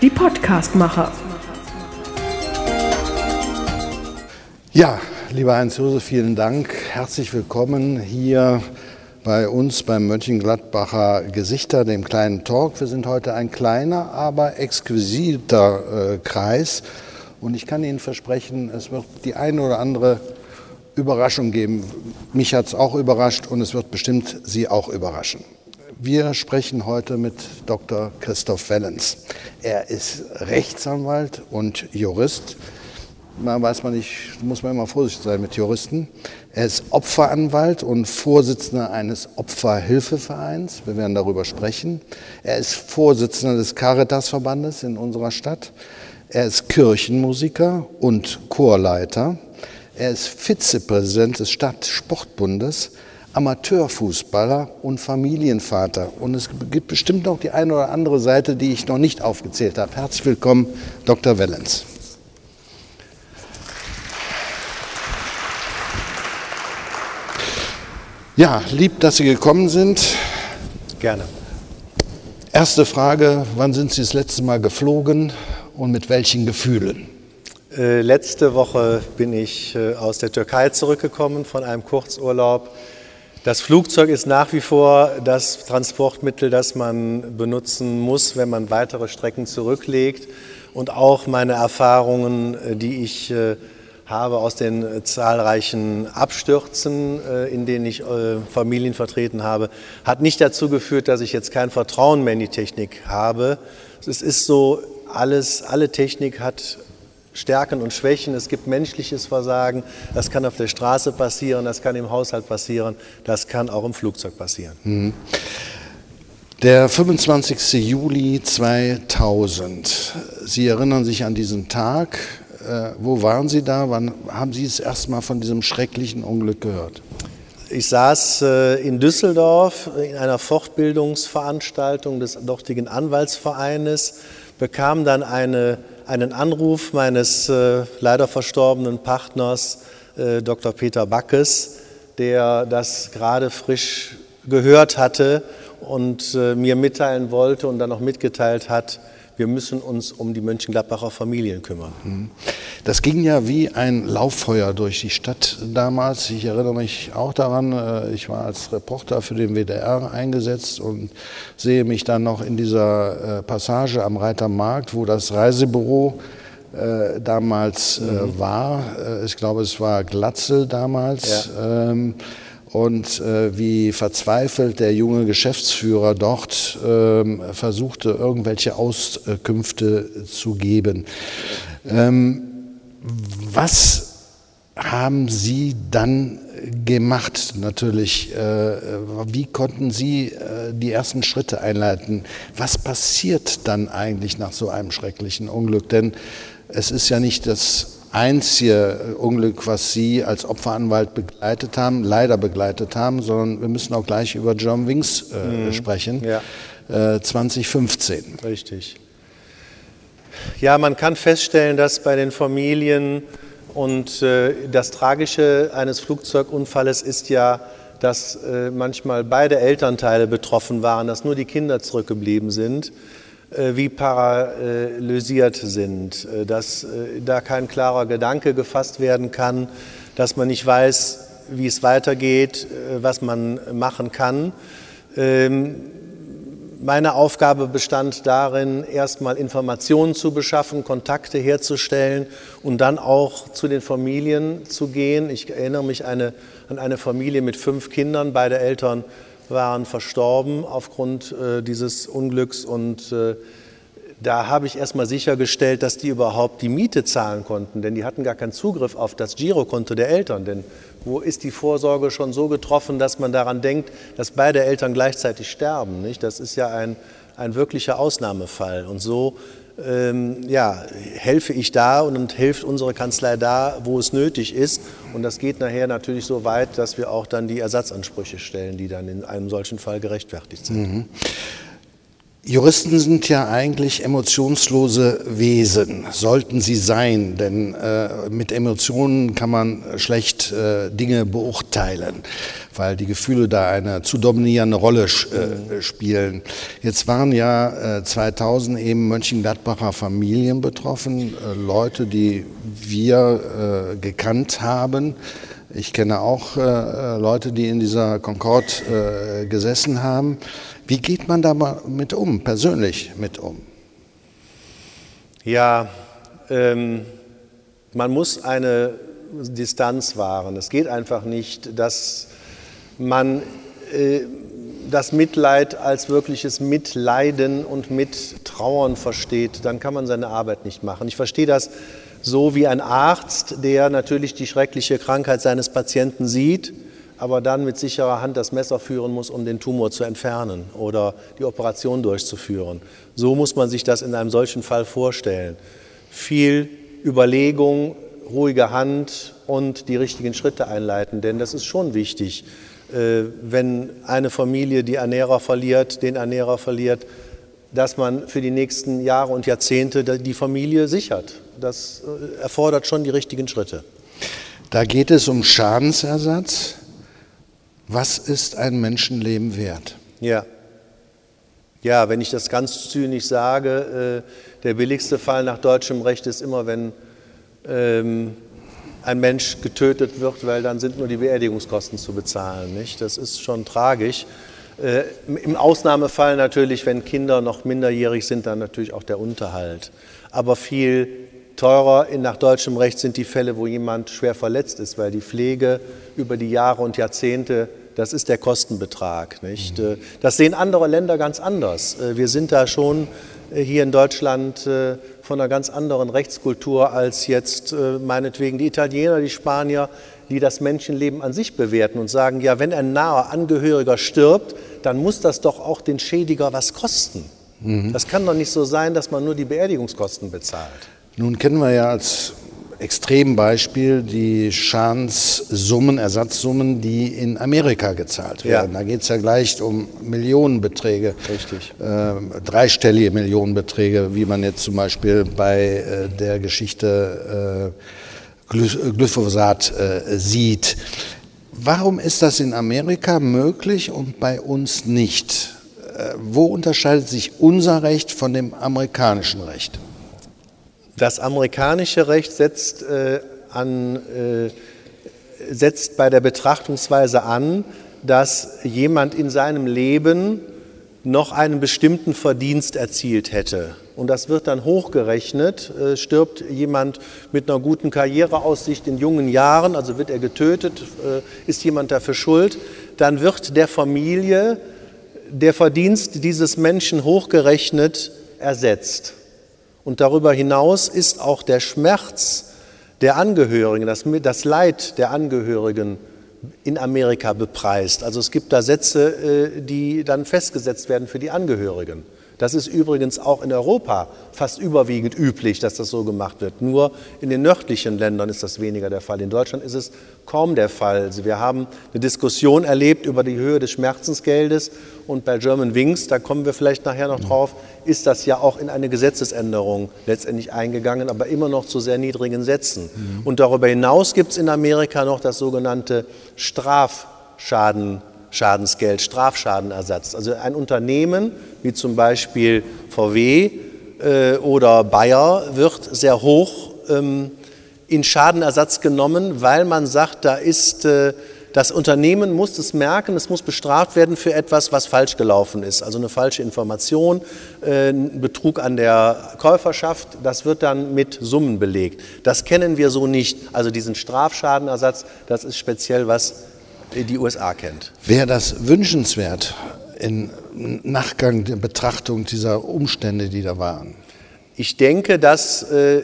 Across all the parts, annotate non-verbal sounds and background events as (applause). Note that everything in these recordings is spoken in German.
Die Podcastmacher. Ja, lieber Heinz-Josef, vielen Dank. Herzlich willkommen hier bei uns beim Mönchengladbacher Gesichter, dem kleinen Talk. Wir sind heute ein kleiner, aber exquisiter äh, Kreis. Und ich kann Ihnen versprechen, es wird die eine oder andere Überraschung geben. Mich hat es auch überrascht und es wird bestimmt Sie auch überraschen. Wir sprechen heute mit Dr. Christoph Wellens. Er ist Rechtsanwalt und Jurist. Man weiß man nicht, muss man immer vorsichtig sein mit Juristen. Er ist Opferanwalt und Vorsitzender eines Opferhilfevereins. Wir werden darüber sprechen. Er ist Vorsitzender des Caritasverbandes in unserer Stadt. Er ist Kirchenmusiker und Chorleiter. Er ist Vizepräsident des Stadtsportbundes, Amateurfußballer und Familienvater. Und es gibt bestimmt noch die eine oder andere Seite, die ich noch nicht aufgezählt habe. Herzlich willkommen, Dr. Wellens. Ja, lieb, dass Sie gekommen sind. Gerne. Erste Frage, wann sind Sie das letzte Mal geflogen und mit welchen Gefühlen? Äh, letzte Woche bin ich äh, aus der Türkei zurückgekommen von einem Kurzurlaub. Das Flugzeug ist nach wie vor das Transportmittel, das man benutzen muss, wenn man weitere Strecken zurücklegt. Und auch meine Erfahrungen, äh, die ich äh, habe aus den äh, zahlreichen Abstürzen, in denen ich Familien vertreten habe, hat nicht dazu geführt, dass ich jetzt kein Vertrauen mehr in die Technik habe. Es ist so, alles, alle Technik hat Stärken und Schwächen. Es gibt menschliches Versagen. Das kann auf der Straße passieren, das kann im Haushalt passieren, das kann auch im Flugzeug passieren. Mhm. Der 25. Juli 2000. Sie erinnern sich an diesen Tag. Äh, wo waren Sie da? Wann haben Sie es erstmal von diesem schrecklichen Unglück gehört? Ich saß äh, in Düsseldorf in einer Fortbildungsveranstaltung des dortigen Anwaltsvereines, bekam dann eine einen Anruf meines äh, leider verstorbenen Partners äh, Dr. Peter Backes, der das gerade frisch gehört hatte und äh, mir mitteilen wollte und dann auch mitgeteilt hat, wir müssen uns um die Mönchengladbacher Familien kümmern. Mhm. Das ging ja wie ein Lauffeuer durch die Stadt damals. Ich erinnere mich auch daran, äh, ich war als Reporter für den WDR eingesetzt und sehe mich dann noch in dieser äh, Passage am Reitermarkt, wo das Reisebüro äh, damals mhm. war. Ich glaube, es war Glatzel damals. Ja. Ähm, und äh, wie verzweifelt der junge Geschäftsführer dort ähm, versuchte, irgendwelche Auskünfte zu geben. Ähm, was haben Sie dann gemacht natürlich? Äh, wie konnten Sie äh, die ersten Schritte einleiten? Was passiert dann eigentlich nach so einem schrecklichen Unglück? Denn es ist ja nicht das einzige Unglück, was Sie als Opferanwalt begleitet haben, leider begleitet haben, sondern wir müssen auch gleich über John Wings äh, mhm. sprechen. Ja. Äh, 2015. Richtig. Ja, man kann feststellen, dass bei den Familien und äh, das Tragische eines Flugzeugunfalles ist ja, dass äh, manchmal beide Elternteile betroffen waren, dass nur die Kinder zurückgeblieben sind. Äh, wie paralysiert sind, äh, dass äh, da kein klarer Gedanke gefasst werden kann, dass man nicht weiß, wie es weitergeht, was man machen kann. Ähm, meine Aufgabe bestand darin, erstmal Informationen zu beschaffen, Kontakte herzustellen und dann auch zu den Familien zu gehen. Ich erinnere mich an eine Familie mit fünf Kindern, beide Eltern waren verstorben aufgrund äh, dieses Unglücks und äh, da habe ich erstmal sichergestellt, dass die überhaupt die Miete zahlen konnten, denn die hatten gar keinen Zugriff auf das Girokonto der Eltern. Denn wo ist die Vorsorge schon so getroffen, dass man daran denkt, dass beide Eltern gleichzeitig sterben? Nicht? Das ist ja ein, ein wirklicher Ausnahmefall. Und so ähm, ja, helfe ich da und hilft unsere Kanzlei da, wo es nötig ist. Und das geht nachher natürlich so weit, dass wir auch dann die Ersatzansprüche stellen, die dann in einem solchen Fall gerechtfertigt sind. Mhm. Juristen sind ja eigentlich emotionslose Wesen, sollten sie sein, denn äh, mit Emotionen kann man schlecht äh, Dinge beurteilen, weil die Gefühle da eine zu dominierende Rolle äh, spielen. Jetzt waren ja 2000 äh, eben Mönchengladbacher Familien betroffen, äh, Leute, die wir äh, gekannt haben. Ich kenne auch Leute, die in dieser Concorde gesessen haben. Wie geht man damit um, persönlich mit um? Ja, ähm, man muss eine Distanz wahren. Es geht einfach nicht, dass man äh, das Mitleid als wirkliches Mitleiden und Mittrauern versteht. Dann kann man seine Arbeit nicht machen. Ich verstehe das so wie ein Arzt, der natürlich die schreckliche Krankheit seines Patienten sieht aber dann mit sicherer Hand das Messer führen muss, um den Tumor zu entfernen oder die Operation durchzuführen. So muss man sich das in einem solchen Fall vorstellen. Viel Überlegung, ruhige Hand und die richtigen Schritte einleiten, denn das ist schon wichtig, äh, wenn eine Familie die Ernährer verliert, den Ernährer verliert, dass man für die nächsten Jahre und Jahrzehnte die Familie sichert. Das äh, erfordert schon die richtigen Schritte. Da geht es um Schadensersatz. Was ist ein Menschenleben wert? Ja. Ja, wenn ich das ganz zynisch sage, äh, der billigste Fall nach deutschem Recht ist immer, wenn ähm, ein Mensch getötet wird, weil dann sind nur die Beerdigungskosten zu bezahlen. Nicht? Das ist schon tragisch. Äh, Im Ausnahmefall natürlich, wenn Kinder noch minderjährig sind, dann natürlich auch der Unterhalt. Aber viel teurer nach deutschem Recht sind die Fälle, wo jemand schwer verletzt ist, weil die Pflege über die Jahre und Jahrzehnte das ist der Kostenbetrag. Nicht? Mhm. Das sehen andere Länder ganz anders. Äh, wir sind da schon äh, hier in Deutschland von einer ganz anderen Rechtskultur als jetzt meinetwegen die Italiener, die Spanier, die das Menschenleben an sich bewerten und sagen, ja, wenn ein naher Angehöriger stirbt, dann muss das doch auch den Schädiger was kosten. Mhm. Das kann doch nicht so sein, dass man nur die Beerdigungskosten bezahlt. Nun kennen wir ja als Extrembeispiel die Schadenssummen, Ersatzsummen, die in Amerika gezahlt werden. Ja. Da geht es ja gleich um Millionenbeträge. Richtig. Äh, dreistellige Millionenbeträge, wie man jetzt zum Beispiel bei äh, der Geschichte äh, Glyphosat äh, sieht. Warum ist das in Amerika möglich und bei uns nicht? Äh, wo unterscheidet sich unser Recht von dem amerikanischen Recht? Das amerikanische Recht setzt, äh, an, äh, setzt bei der Betrachtungsweise an, dass jemand in seinem Leben noch einen bestimmten Verdienst erzielt hätte. Und das wird dann hochgerechnet. Äh, stirbt jemand mit einer guten Karriereaussicht in jungen Jahren, also wird er getötet, äh, ist jemand dafür schuld, dann wird der Familie der Verdienst dieses Menschen hochgerechnet ersetzt. Und darüber hinaus ist auch der Schmerz der Angehörigen, das, das Leid der Angehörigen in Amerika bepreist. Also es gibt da Sätze, äh, die dann festgesetzt werden für die Angehörigen. Das ist übrigens auch in Europa fast überwiegend üblich, dass das so gemacht wird. Nur in den nördlichen Ländern ist das weniger der Fall. In Deutschland ist es kaum der Fall. Also wir haben eine Diskussion erlebt über die Höhe des Schmerzensgeldes und bei German Wings, da kommen wir vielleicht nachher noch drauf, ist das ja auch in eine Gesetzesänderung letztendlich eingegangen, aber immer noch zu sehr niedrigen Sätzen. Mhm. Und darüber hinaus gibt es in Amerika noch das sogenannte Strafschaden. Schadensgeld, Strafschadenersatz. Also ein Unternehmen wie zum Beispiel VW äh, oder Bayer wird sehr hoch ähm, in Schadenersatz genommen, weil man sagt, da ist äh, das Unternehmen muss es merken, es muss bestraft werden für etwas, was falsch gelaufen ist. Also eine falsche Information, äh, Betrug an der Käuferschaft, das wird dann mit Summen belegt. Das kennen wir so nicht. Also diesen Strafschadenersatz, das ist speziell was die USA kennt. Wäre das wünschenswert im Nachgang der Betrachtung dieser Umstände, die da waren? Ich denke, dass äh,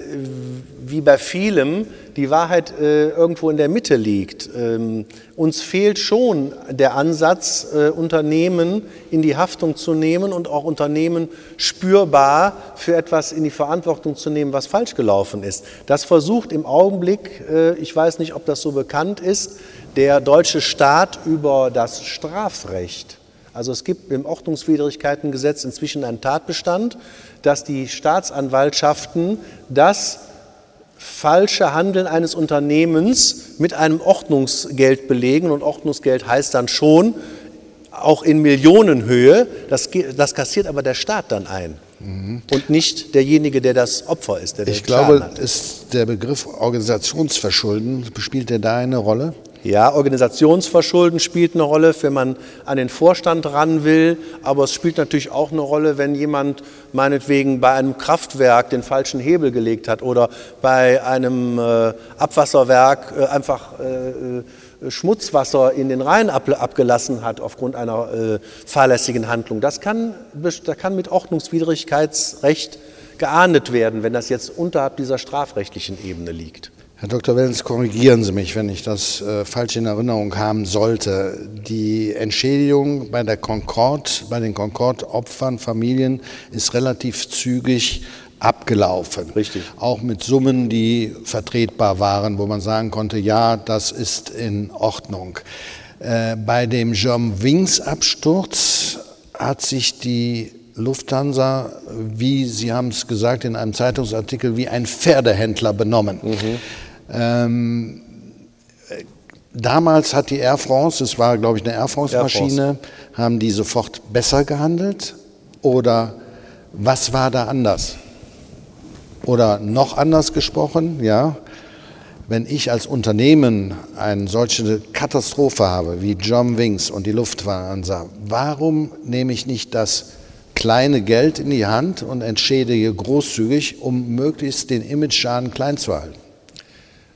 wie bei vielem die Wahrheit äh, irgendwo in der Mitte liegt. Ähm, uns fehlt schon der Ansatz, äh, Unternehmen in die Haftung zu nehmen und auch Unternehmen spürbar für etwas in die Verantwortung zu nehmen, was falsch gelaufen ist. Das versucht im Augenblick, äh, ich weiß nicht, ob das so bekannt ist, der deutsche Staat über das Strafrecht Also es gibt im Ordnungswidrigkeitengesetz inzwischen einen Tatbestand, dass die Staatsanwaltschaften das falsche Handeln eines Unternehmens mit einem Ordnungsgeld belegen. Und Ordnungsgeld heißt dann schon auch in Millionenhöhe. Das, das kassiert aber der Staat dann ein. Mhm. Und nicht derjenige, der das Opfer ist. Der ich glaube, ist der Begriff Organisationsverschulden, spielt der da eine Rolle? Ja, Organisationsverschulden spielt eine Rolle, wenn man an den Vorstand ran will, aber es spielt natürlich auch eine Rolle, wenn jemand meinetwegen bei einem Kraftwerk den falschen Hebel gelegt hat oder bei einem äh, Abwasserwerk äh, einfach äh, äh Schmutzwasser in den Rhein ab, abgelassen hat aufgrund einer äh, fahrlässigen Handlung. Das kann, das kann mit Ordnungswidrigkeitsrecht geahndet werden, wenn das jetzt unterhalb dieser strafrechtlichen Ebene liegt. Herr Dr. Wellens, korrigieren Sie mich, wenn ich das äh, falsch in Erinnerung haben sollte. Die Entschädigung bei der Concorde, bei den Concorde-Opfern, Familien ist relativ zügig abgelaufen. Richtig. Auch mit Summen, die vertretbar waren, wo man sagen konnte, ja, das ist in Ordnung. Äh, bei dem German Wings Absturz hat sich die Lufthansa, wie Sie haben es gesagt in einem Zeitungsartikel, wie ein Pferdehändler benommen. Mhm. Ähm, damals hat die Air France, es war glaube ich eine Air France-Maschine, haben die sofort besser gehandelt? Oder was war da anders? Oder noch anders gesprochen, ja, wenn ich als Unternehmen eine solche Katastrophe habe wie John Wings und die Lufthansa, warum nehme ich nicht das kleine Geld in die Hand und entschädige großzügig, um möglichst den Image-Schaden klein zu halten?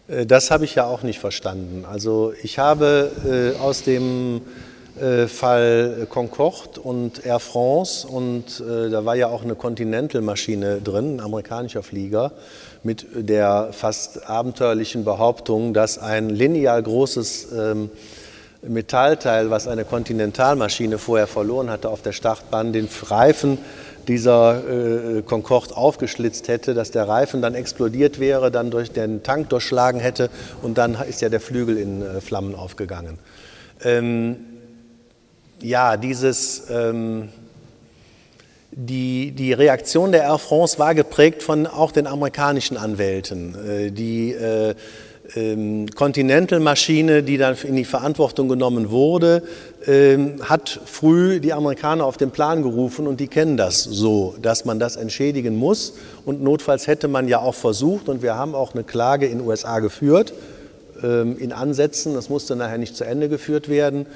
Äh, das habe ich ja auch nicht verstanden. Also ich habe äh, aus dem äh, Fall Concorde und Air France und da war ja auch eine Continental-Maschine drin, ein amerikanischer Flieger, mit der fast abenteuerlichen Behauptung, dass ein lineal großes ähm, Metallteil, was eine Kontinentalmaschine vorher verloren hatte auf der Startbahn, den Reifen dieser äh, Concorde aufgeschlitzt hätte, dass der Reifen dann explodiert wäre, dann durch den Tank durchschlagen hätte und dann ist ja der Flügel in äh, Flammen aufgegangen. Ähm, ja, dieses, ähm, die, die Reaktion der Air France war geprägt von auch den amerikanischen Anwälten, äh, die äh, Continental-Maschine, die dann in die Verantwortung genommen wurde, ähm, hat früh die Amerikaner auf den Plan gerufen und die kennen das so, dass man das entschädigen muss. Und notfalls hätte man ja auch versucht, und wir haben auch eine Klage in den USA geführt, ähm, in Ansätzen, das musste nachher nicht zu Ende geführt werden,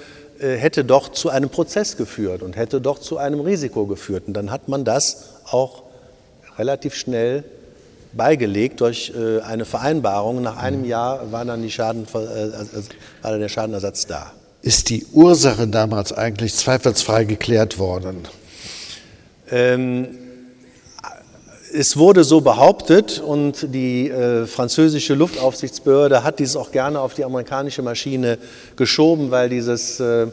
äh, hätte doch zu einem Prozess geführt und hätte doch zu einem Risiko geführt. Und dann hat man das auch relativ schnell beigelegt durch äh, eine Vereinbarung. Nach einem Jahr war dann, Schaden, äh, war dann der Schadenersatz da. Ist die Ursache damals eigentlich zweifelsfrei geklärt worden? Ähm, es wurde so behauptet und die äh, französische Luftaufsichtsbehörde hat dies auch gerne auf die amerikanische Maschine geschoben, weil dieses, äh,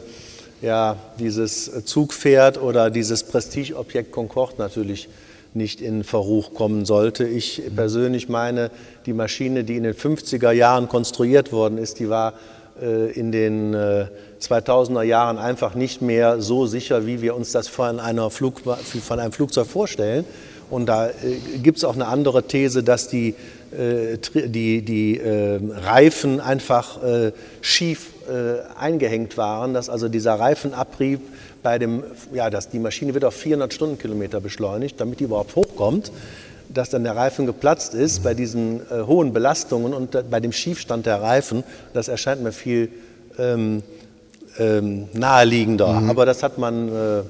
ja, dieses Zugpferd oder dieses Prestigeobjekt Concorde natürlich nicht in Verruch kommen sollte. Ich persönlich meine, die Maschine, die in den 50er Jahren konstruiert worden ist, die war äh, in den 2000er äh, Jahren einfach nicht mehr so sicher, wie wir uns das von, Flug, von einem Flugzeug vorstellen. Und da äh, gibt es auch eine andere These, dass die, die, die Reifen einfach schief eingehängt waren, dass also dieser Reifenabrieb bei dem, ja, dass die Maschine wird auf 400 Stundenkilometer beschleunigt, damit die überhaupt hochkommt, dass dann der Reifen geplatzt ist bei diesen äh, hohen Belastungen und äh, bei dem Schiefstand der Reifen. Das erscheint mir viel ähm, ähm, naheliegender. Mhm. Aber das hat man äh,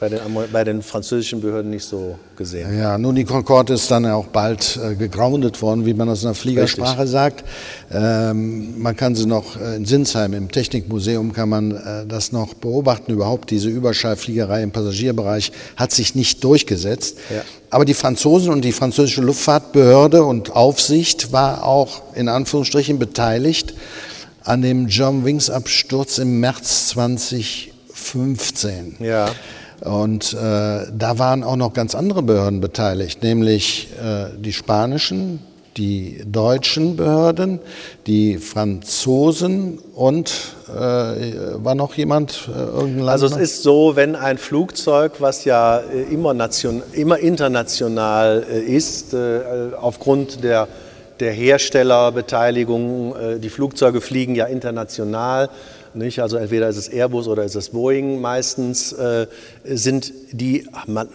bei den, bei den, französischen Behörden nicht so gesehen. Ja, nun, die Concorde ist dann auch bald äh, gegroundet worden, wie man das in der Fliegersprache Richtig. sagt. Ähm, man kann sie noch äh, in Sinsheim im Technikmuseum kann man äh, das noch beobachten. Überhaupt diese Überschallfliegerei im Passagierbereich hat sich nicht durchgesetzt. Ja. Aber die Franzosen und die französische Luftfahrtbehörde und Aufsicht war auch in Anführungsstrichen beteiligt an dem John Wings Absturz im März 2015. Ja. Und äh, da waren auch noch ganz andere Behörden beteiligt, nämlich äh, die spanischen, die deutschen Behörden, die Franzosen und äh, war noch jemand äh, irgendein Land? Also es ist so, wenn ein Flugzeug, was ja äh, immer, nation, immer international äh, ist, äh, aufgrund der, der Herstellerbeteiligung, die Flugzeuge fliegen ja international, nicht? Also entweder ist es Airbus oder ist es Boeing meistens, äh, sind die,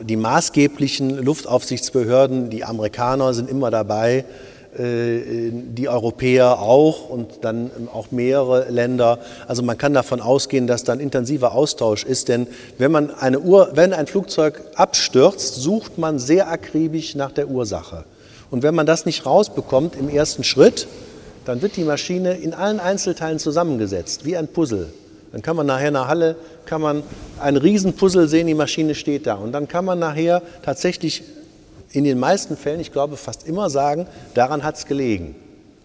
die maßgeblichen Luftaufsichtsbehörden, die Amerikaner sind immer dabei, äh, die Europäer auch und dann auch mehrere Länder. Also man kann davon ausgehen, dass da ein intensiver Austausch ist, denn wenn man eine Uhr, wenn ein Flugzeug abstürzt, sucht man sehr akribisch nach der Ursache. Und wenn man das nicht rausbekommt im ersten Schritt, dann wird die Maschine in allen Einzelteilen zusammengesetzt, wie ein Puzzle. Dann kann man nachher in der Halle kann man ein Riesenpuzzle sehen, die Maschine steht da. Und dann kann man nachher tatsächlich in den meisten Fällen, ich glaube fast immer sagen, daran hat es gelegen.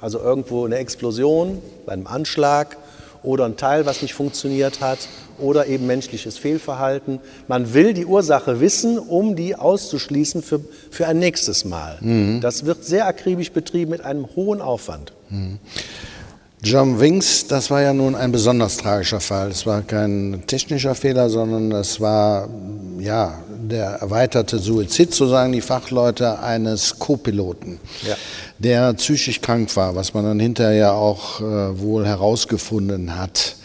Also irgendwo eine Explosion, bei einem Anschlag oder ein Teil, was nicht funktioniert hat oder eben menschliches Fehlverhalten. Man will die Ursache wissen, um die auszuschließen für, für ein nächstes Mal. Mhm. Das wird sehr akribisch betrieben mit einem hohen Aufwand. Mhm. John Winks, das war ja nun ein besonders tragischer Fall. Es war kein technischer Fehler, sondern es war ja, der erweiterte Suizid, so sagen die Fachleute, eines Co-Piloten, ja. der psychisch krank war, was man dann hinterher auch äh, wohl herausgefunden hat.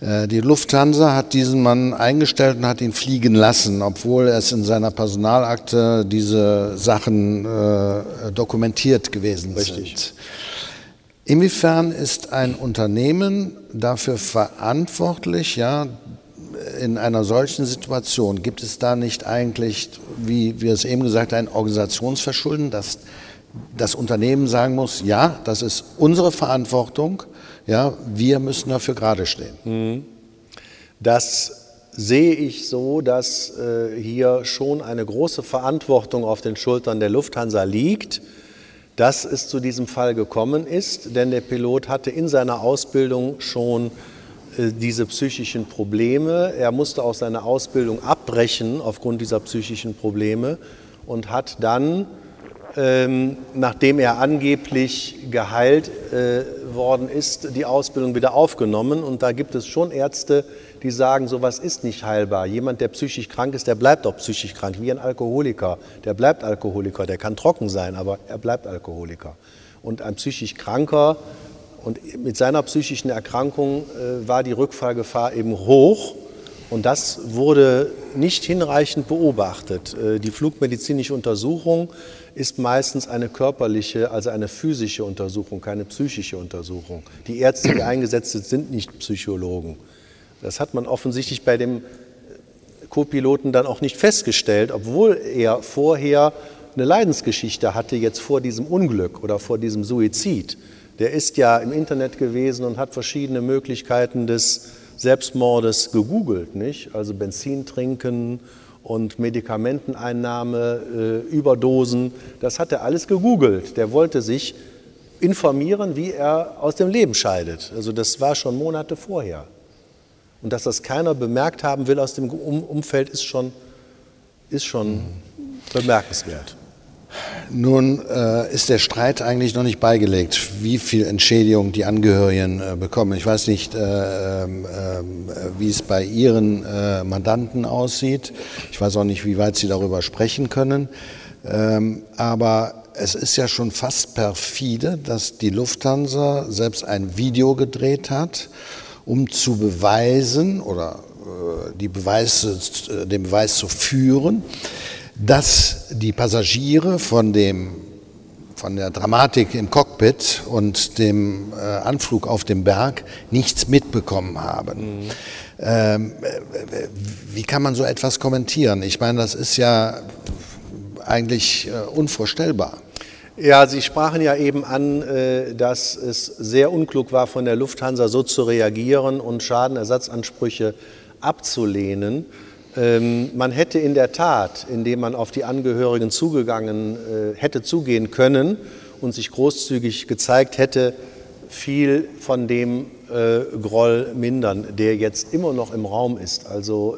Äh, die Lufthansa hat diesen Mann eingestellt und hat ihn fliegen lassen, obwohl es in seiner Personalakte diese Sachen äh, dokumentiert gewesen Richtig. sind. Inwiefern ist ein Unternehmen dafür verantwortlich, ja, in einer solchen Situation, gibt es da nicht eigentlich, wie wir es eben gesagt haben, ein Organisationsverschulden, dass das Unternehmen sagen muss, ja, das ist unsere Verantwortung, ja, wir müssen dafür gerade stehen. Mhm. Das sehe ich so, dass äh, hier schon eine große Verantwortung auf den Schultern der Lufthansa liegt dass es zu diesem Fall gekommen ist, denn der Pilot hatte in seiner Ausbildung schon äh, diese psychischen Probleme. Er musste auch seine Ausbildung abbrechen aufgrund dieser psychischen Probleme und hat dann, ähm, nachdem er angeblich geheilt äh, worden ist, die Ausbildung wieder aufgenommen. Und da gibt es schon Ärzte, die sagen, sowas ist nicht heilbar. Jemand, der psychisch krank ist, der bleibt auch psychisch krank, wie ein Alkoholiker. Der bleibt Alkoholiker, der kann trocken sein, aber er bleibt Alkoholiker. Und ein psychisch Kranker und mit seiner psychischen Erkrankung äh, war die Rückfallgefahr eben hoch. Und das wurde nicht hinreichend beobachtet. Äh, die flugmedizinische Untersuchung ist meistens eine körperliche, also eine physische Untersuchung, keine psychische Untersuchung. Die Ärzte, die eingesetzt sind, sind nicht Psychologen. Das hat man offensichtlich bei dem Co-Piloten dann auch nicht festgestellt, obwohl er vorher eine Leidensgeschichte hatte, jetzt vor diesem Unglück oder vor diesem Suizid. Der ist ja im Internet gewesen und hat verschiedene Möglichkeiten des Selbstmordes gegoogelt, nicht? Also Benzin trinken und Medikamenteneinnahme, äh, Überdosen, das hat er alles gegoogelt. Der wollte sich informieren, wie er aus dem Leben scheidet. Also das war schon Monate vorher. Und dass das keiner bemerkt haben will aus dem Umfeld, ist schon, ist schon bemerkenswert. Nun äh, ist der Streit eigentlich noch nicht beigelegt, wie viel Entschädigung die Angehörigen äh, bekommen. Ich weiß nicht, äh, ähm, äh wie es bei Ihren äh, Mandanten aussieht. Ich weiß auch nicht, wie weit Sie darüber sprechen können. Ähm, aber es ist ja schon fast perfide, dass die Lufthansa selbst ein Video gedreht hat um zu beweisen oder äh, die Beweise, äh, den Beweis zu führen, dass die Passagiere von, dem, von der Dramatik im Cockpit und dem äh, Anflug auf dem Berg nichts mitbekommen haben. Mhm. Ähm, wie kann man so etwas kommentieren? Ich meine, das ist ja eigentlich unvorstellbar. Ja, Sie sprachen ja eben an, äh, dass es sehr unklug war, von der Lufthansa so zu reagieren und Schadenersatzansprüche abzulehnen. Ähm, man hätte in der Tat, indem man auf die Angehörigen zugegangen äh, hätte zugehen können und sich großzügig gezeigt hätte, viel von dem äh, Groll mindern, der jetzt immer noch im Raum ist. Also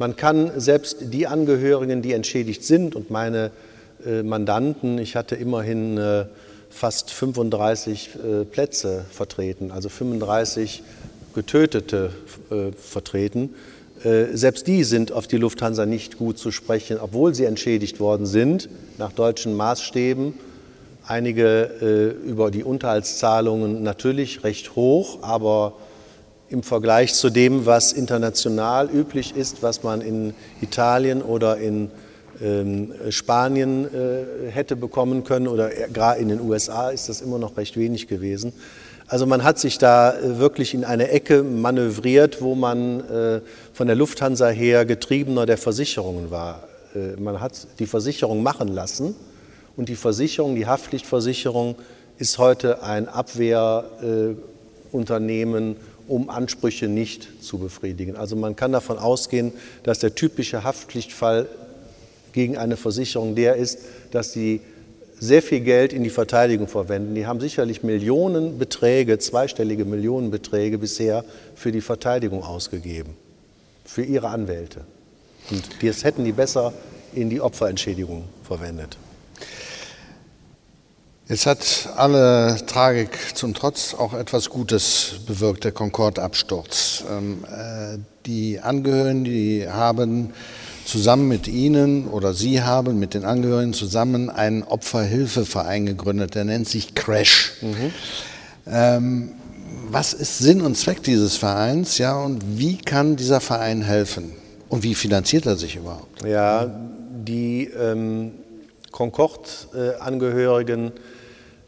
man kann selbst die Angehörigen, die entschädigt sind und meine Mandanten. Ich hatte immerhin fast 35 äh, Plätze vertreten, also 35 Getötete äh, vertreten. Äh, selbst die sind auf die Lufthansa nicht gut zu sprechen, obwohl sie entschädigt worden sind nach deutschen Maßstäben. Einige äh, über die Unterhaltszahlungen natürlich recht hoch, aber im Vergleich zu dem, was international üblich ist, was man in Italien oder in Spanien äh, hätte bekommen können oder gerade in den USA ist das immer noch recht wenig gewesen. Also man hat sich da äh, wirklich in eine Ecke manövriert, wo man äh, von der Lufthansa her getriebener der Versicherungen war. Man hat die Versicherung machen lassen und die Versicherung, die Haftpflichtversicherung, ist heute ein Abwehrunternehmen, um Ansprüche nicht zu befriedigen. Also man kann davon ausgehen, dass der typische Haftpflichtfall gegen eine Versicherung der ist, dass sie sehr viel Geld in die Verteidigung verwenden. Die haben sicherlich Millionenbeträge, zweistellige Millionenbeträge bisher für die Verteidigung ausgegeben, für ihre Anwälte. Und das hätten die besser in die Opferentschädigung verwendet. Jetzt hat alle Tragik zum Trotz auch etwas Gutes bewirkt, der Concorde-Absturz. Ähm, äh, die Angehörigen, die haben zusammen mit Ihnen oder Sie haben mit den Angehörigen zusammen einen Opferhilfeverein gegründet, der nennt sich Crash. Mhm. Ähm, was ist Sinn und Zweck dieses Vereins, ja, und wie kann dieser Verein helfen? Und wie finanziert er sich überhaupt? Ja, die ähm, Concorde-Angehörigen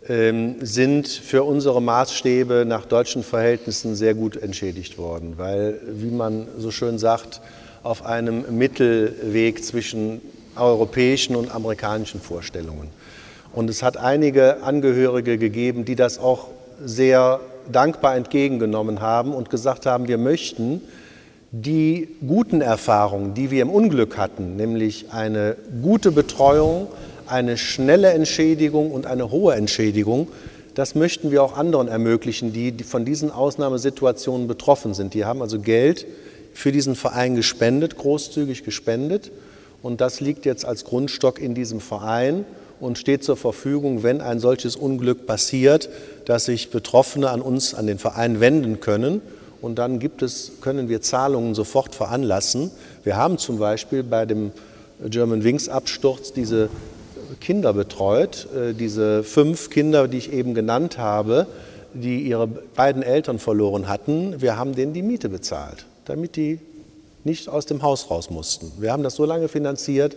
ähm, sind für unsere Maßstäbe nach deutschen Verhältnissen sehr gut entschädigt worden, weil, wie man so schön sagt, auf einem Mittelweg zwischen europäischen und amerikanischen Vorstellungen. Und es hat einige Angehörige gegeben, die das auch sehr dankbar entgegengenommen haben und gesagt haben, wir möchten die guten Erfahrungen, die wir im Unglück hatten, nämlich eine gute Betreuung, eine schnelle Entschädigung und eine hohe Entschädigung, das möchten wir auch anderen ermöglichen, die von diesen Ausnahmesituationen betroffen sind. Die haben also Geld für diesen Verein gespendet, großzügig gespendet. Und das liegt jetzt als Grundstock in diesem Verein und steht zur Verfügung, wenn ein solches Unglück passiert, dass sich Betroffene an uns, an den Verein wenden können. Und dann gibt es, können wir Zahlungen sofort veranlassen. Wir haben zum Beispiel bei dem German Wings Absturz diese Kinder betreut, äh, diese fünf Kinder, die ich eben genannt habe, die ihre beiden Eltern verloren hatten. Wir haben denen die Miete bezahlt damit die nicht aus dem Haus raus mussten. Wir haben das so lange finanziert,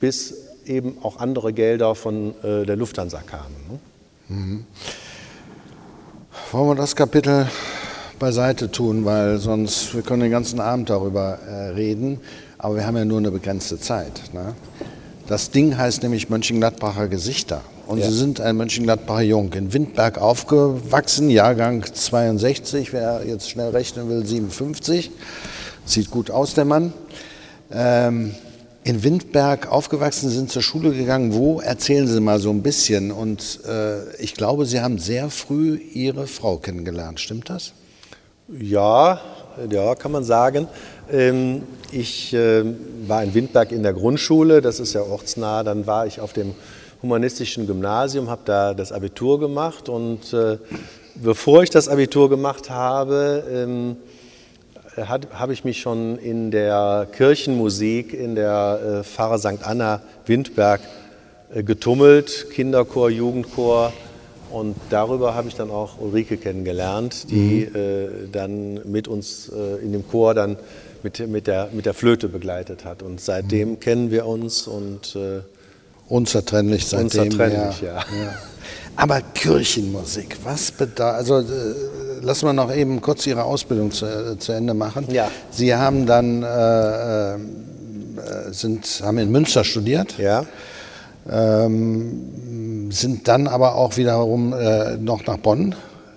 bis eben auch andere Gelder von äh, der Lufthansa kamen. Ne? Mhm. Wollen wir das Kapitel beiseite tun, weil sonst, wir können den ganzen Abend darüber äh, reden, aber wir haben ja nur eine begrenzte Zeit. Ne? Das Ding heißt nämlich Mönchengladbacher Gesichter. Und ja. Sie sind ein Mönchengladbacher Jung, in Windberg aufgewachsen, Jahrgang 62, wer jetzt schnell rechnen will, 57. Sieht gut aus, der Mann. Ähm, in Windberg aufgewachsen, sind zur Schule gegangen. Wo? Erzählen Sie mal so ein bisschen. Und äh, ich glaube, Sie haben sehr früh Ihre Frau kennengelernt. Stimmt das? Ja, ja, kann man sagen. Ähm, ich äh, war in Windberg in der Grundschule, das ist ja ortsnah. Dann war ich auf dem humanistischen Gymnasium, habe da das Abitur gemacht und äh, bevor ich das Abitur gemacht habe, ähm, habe ich mich schon in der Kirchenmusik in der äh, Pfarrer St. Anna Windberg äh, getummelt, Kinderchor, Jugendchor. Und darüber habe ich dann auch Ulrike kennengelernt, die mhm. äh, dann mit uns äh, in dem Chor dann mit, mit, der, mit der Flöte begleitet hat. Und seitdem mhm. kennen wir uns und äh, Unzertrennlich seitdem. Unzertrennlich, ja. ja. Aber Kirchenmusik, was bedeutet, also äh, lassen wir noch eben kurz Ihre Ausbildung zu, äh, zu Ende machen. Ja. Sie haben dann, äh, äh, sind, haben in Münster studiert. Ja. Ähm, sind dann aber auch wiederum äh, noch nach Bonn.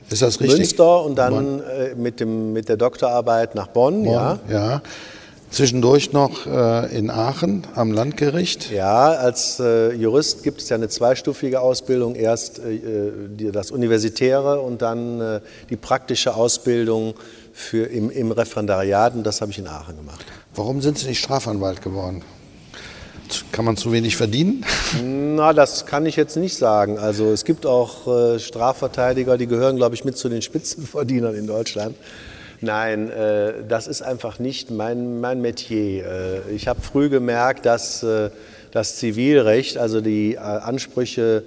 Ist das richtig? Münster und dann äh, mit, dem, mit der Doktorarbeit nach Bonn, Bonn ja. ja. Zwischendurch noch äh, in Aachen am Landgericht? Ja, als äh, Jurist gibt es ja eine zweistufige Ausbildung. Erst äh, die, das Universitäre und dann äh, die praktische Ausbildung für im, im Referendariat. Und das habe ich in Aachen gemacht. Warum sind Sie nicht Strafanwalt geworden? Kann man zu wenig verdienen? (laughs) Na, das kann ich jetzt nicht sagen. Also es gibt auch äh, Strafverteidiger, die gehören, glaube ich, mit zu den Spitzenverdienern in Deutschland. Nein, äh, das ist einfach nicht mein, mein Metier. Äh, ich habe früh gemerkt, dass äh, das Zivilrecht, also die äh, Ansprüche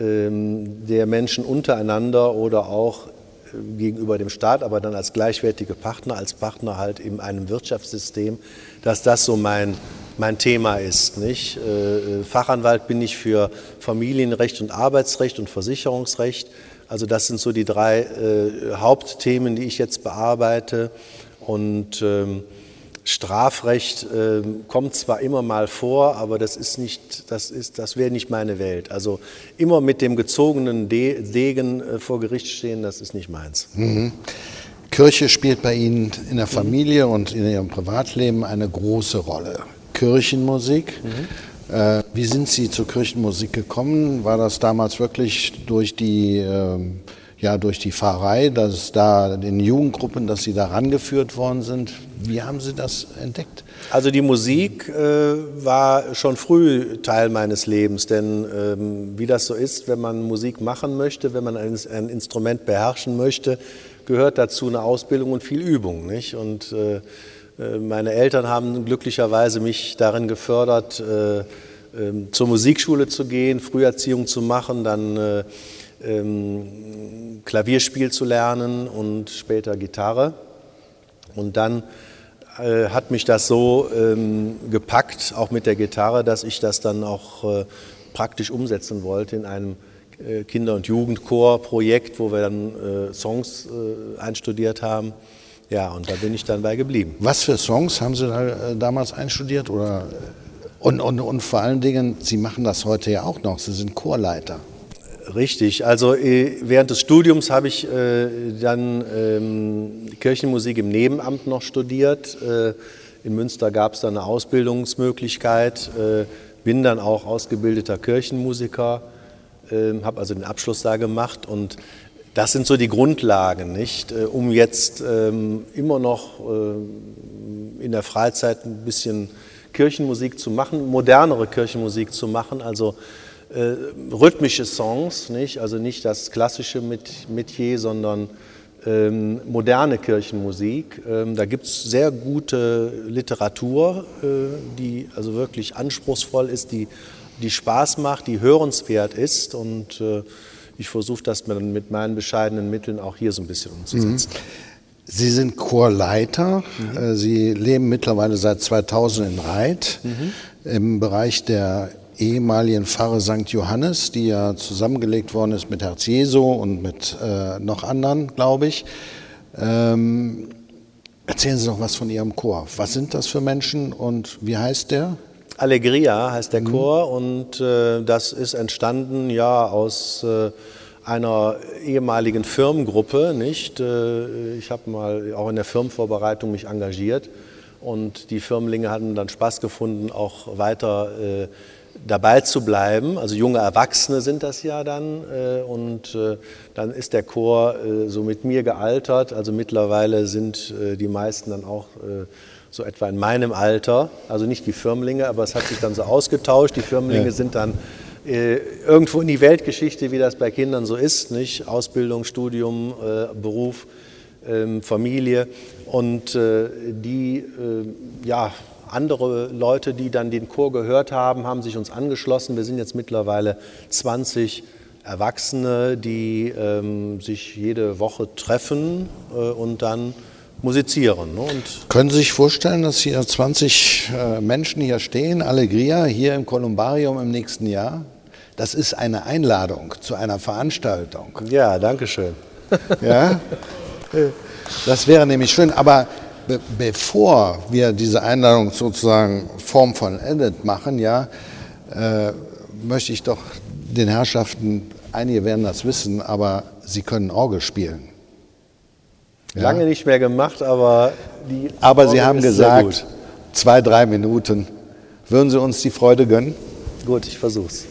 ähm, der Menschen untereinander oder auch äh, gegenüber dem Staat, aber dann als gleichwertige Partner, als Partner halt in einem Wirtschaftssystem, dass das so mein, mein Thema ist. Nicht? Äh, Fachanwalt bin ich für Familienrecht und Arbeitsrecht und Versicherungsrecht. Also das sind so die drei äh, Hauptthemen, die ich jetzt bearbeite. Und ähm, Strafrecht äh, kommt zwar immer mal vor, aber das ist nicht, das ist, das wäre nicht meine Welt. Also immer mit dem gezogenen De Degen äh, vor Gericht stehen, das ist nicht meins. Mhm. Kirche spielt bei Ihnen in der Familie mhm. und in Ihrem Privatleben eine große Rolle. Kirchenmusik. Mhm. Äh, wie sind Sie zur Kirchenmusik gekommen? War das damals wirklich durch die ähm, ja durch die Pfarrei, dass da in Jugendgruppen, dass Sie da rangeführt worden sind. Wie haben Sie das entdeckt? Also die Musik äh, war schon früh Teil meines Lebens, denn ähm, wie das so ist, wenn man Musik machen möchte, wenn man ein, ein, Instrument beherrschen möchte, gehört dazu eine Ausbildung und viel Übung. Nicht? Und äh, äh meine Eltern haben glücklicherweise mich darin gefördert, äh, ähm, zur Musikschule zu gehen, Früherziehung zu machen, dann äh, ähm, Klavierspiel zu lernen und später Gitarre. Und dann äh, hat mich das so ähm, gepackt, auch mit der Gitarre, dass ich das dann auch äh, praktisch umsetzen wollte in einem äh, Kinder- und Jugendchor-Projekt, wo wir dann äh, Songs äh, einstudiert haben. Ja, und da bin ich dann bei geblieben. Was für Songs haben Sie da äh, damals einstudiert? Oder? Und, und, und vor allen Dingen, Sie machen das heute ja auch noch, Sie sind Chorleiter. Richtig, also äh, während des Studiums habe ich äh, dann ähm, Kirchenmusik im Nebenamt noch studiert. Äh, in Münster gab es dann eine Ausbildungsmöglichkeit, bin dann auch ausgebildeter Kirchenmusiker, ähm, habe also den Abschluss da gemacht und das sind so die Grundlagen, nicht? Um jetzt ähm, immer noch in der Freizeit ein bisschen Kirchenmusik zu machen, modernere Kirchenmusik zu machen, also äh, rhythmische Songs, nicht? also nicht das klassische Metier, sondern ähm, moderne Kirchenmusik. Ähm, da gibt es sehr gute Literatur, äh, die also wirklich anspruchsvoll ist, die, die Spaß macht, die hörenswert ist und äh, ich versuche das mit meinen bescheidenen Mitteln auch hier so ein bisschen umzusetzen. Mhm. Sie sind Chorleiter. Mhm. Äh, Sie leben mittlerweile seit 2000 in Reit mhm. im Bereich der ehemaligen Pfarre St. Johannes, die ja zusammengelegt worden ist mit Herz Jesu und mit äh, noch anderen, glaube ich. Ähm, erzählen Sie noch was von Ihrem Chor. Was sind das für Menschen und wie heißt der? Allegria heißt der mhm. Chor und äh, das ist entstanden ja aus äh, einer ehemaligen Firmengruppe, nicht? Äh, ich habe mal auch in der Firmenvorbereitung mich engagiert und die Firmlinge hatten dann Spaß gefunden, auch weiter äh, dabei zu bleiben. Also junge Erwachsene sind das ja dann. Äh, und äh, dann ist der Chor so mit mir gealtert. Also mittlerweile sind die meisten dann auch so etwa in meinem Alter. Also nicht die Firmlinge, aber es hat sich dann so ausgetauscht. Die Firmlinge ja. sind dann irgendwo in die Weltgeschichte, wie das bei Kindern so ist. Nicht? Ausbildung, Studium, Beruf, ähm, Familie. Und die ja, andere Leute, die dann den Chor gehört haben, haben sich uns angeschlossen. Wir sind jetzt mittlerweile 20 Erwachsene, die ähm, sich jede Woche treffen äh, und dann musizieren. Ne? Können Sie sich vorstellen, dass hier 20 äh, Menschen hier stehen, Allegria, hier im Kolumbarium im nächsten Jahr? Das ist eine Einladung zu einer Veranstaltung. Ja, danke schön. (laughs) Ja, das wäre nämlich schön. Aber be bevor wir diese Einladung sozusagen formvollendet machen, ja, äh, möchte ich doch den Herrschaften, einige werden das wissen, aber sie können Orgel spielen. Ja? Lange nicht mehr gemacht, aber die. Aber Sie haben gesagt, zwei, drei Minuten. Würden Sie uns die Freude gönnen? Gut, ich versuch's.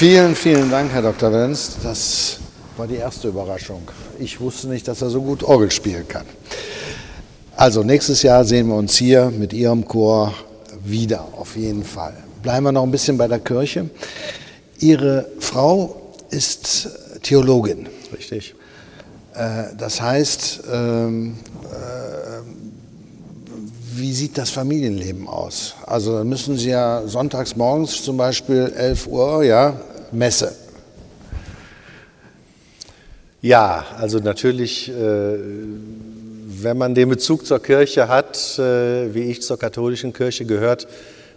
Vielen, vielen Dank, Herr Dr. Wenz. Das war die erste Überraschung. Ich wusste nicht, dass er so gut Orgel spielen kann. Also nächstes Jahr sehen wir uns hier mit Ihrem Chor wieder, auf jeden Fall. Bleiben wir noch ein bisschen bei der Kirche. Ihre Frau ist Theologin. Richtig. Äh, das heißt, ähm, äh, wie sieht das Familienleben aus? Also dann müssen Sie ja sonntags morgens zum Beispiel 11 Uhr, ja, Messe. Ja, also natürlich, äh, wenn man den Bezug zur Kirche hat, äh, wie ich zur katholischen Kirche gehört,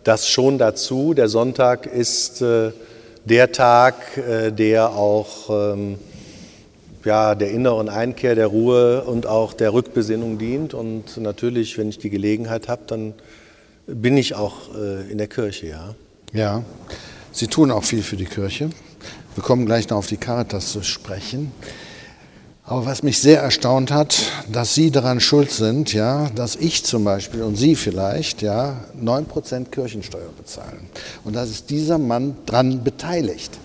das schon dazu. Der Sonntag ist äh, der Tag, der auch ähm, ja, der inneren Einkehr, der Ruhe und auch der Rückbesinnung dient. Und natürlich, wenn ich die Gelegenheit habe, dann bin ich auch in der Kirche, ja. Ja, Sie tun auch viel für die Kirche. Wir kommen gleich noch auf die Caritas zu sprechen. Aber was mich sehr erstaunt hat, dass Sie daran schuld sind, ja, dass ich zum Beispiel und Sie vielleicht ja, 9% Kirchensteuer bezahlen. Und dass ist dieser Mann dran beteiligt.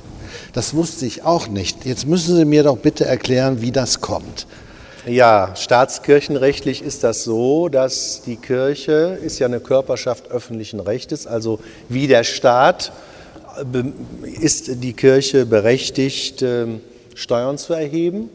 Das wusste ich auch nicht. Jetzt müssen Sie mir doch bitte erklären, wie das kommt. Ja, staatskirchenrechtlich ist das so, dass die Kirche ist ja eine Körperschaft öffentlichen Rechtes, also wie der Staat ist die Kirche berechtigt, ähm, Steuern zu erheben.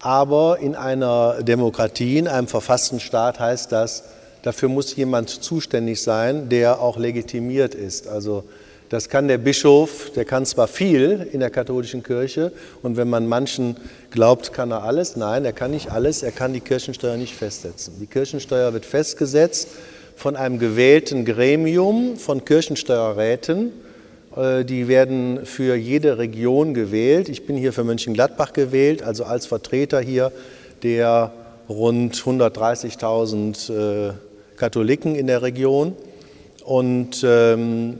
Aber in einer Demokratie, in einem verfassten Staat heißt das, dafür muss jemand zuständig sein, der auch legitimiert ist. Also das kann der Bischof, der kann zwar viel in der katholischen Kirche und wenn man manchen glaubt, kann er alles. Nein, er kann nicht alles, er kann die Kirchensteuer nicht festsetzen. Die Kirchensteuer wird festgesetzt von einem gewählten Gremium von Kirchensteuerräten die werden für jede Region gewählt. Ich bin hier für Mönchengladbach gewählt, also als Vertreter hier der rund 130.000 äh, Katholiken in der Region und ähm,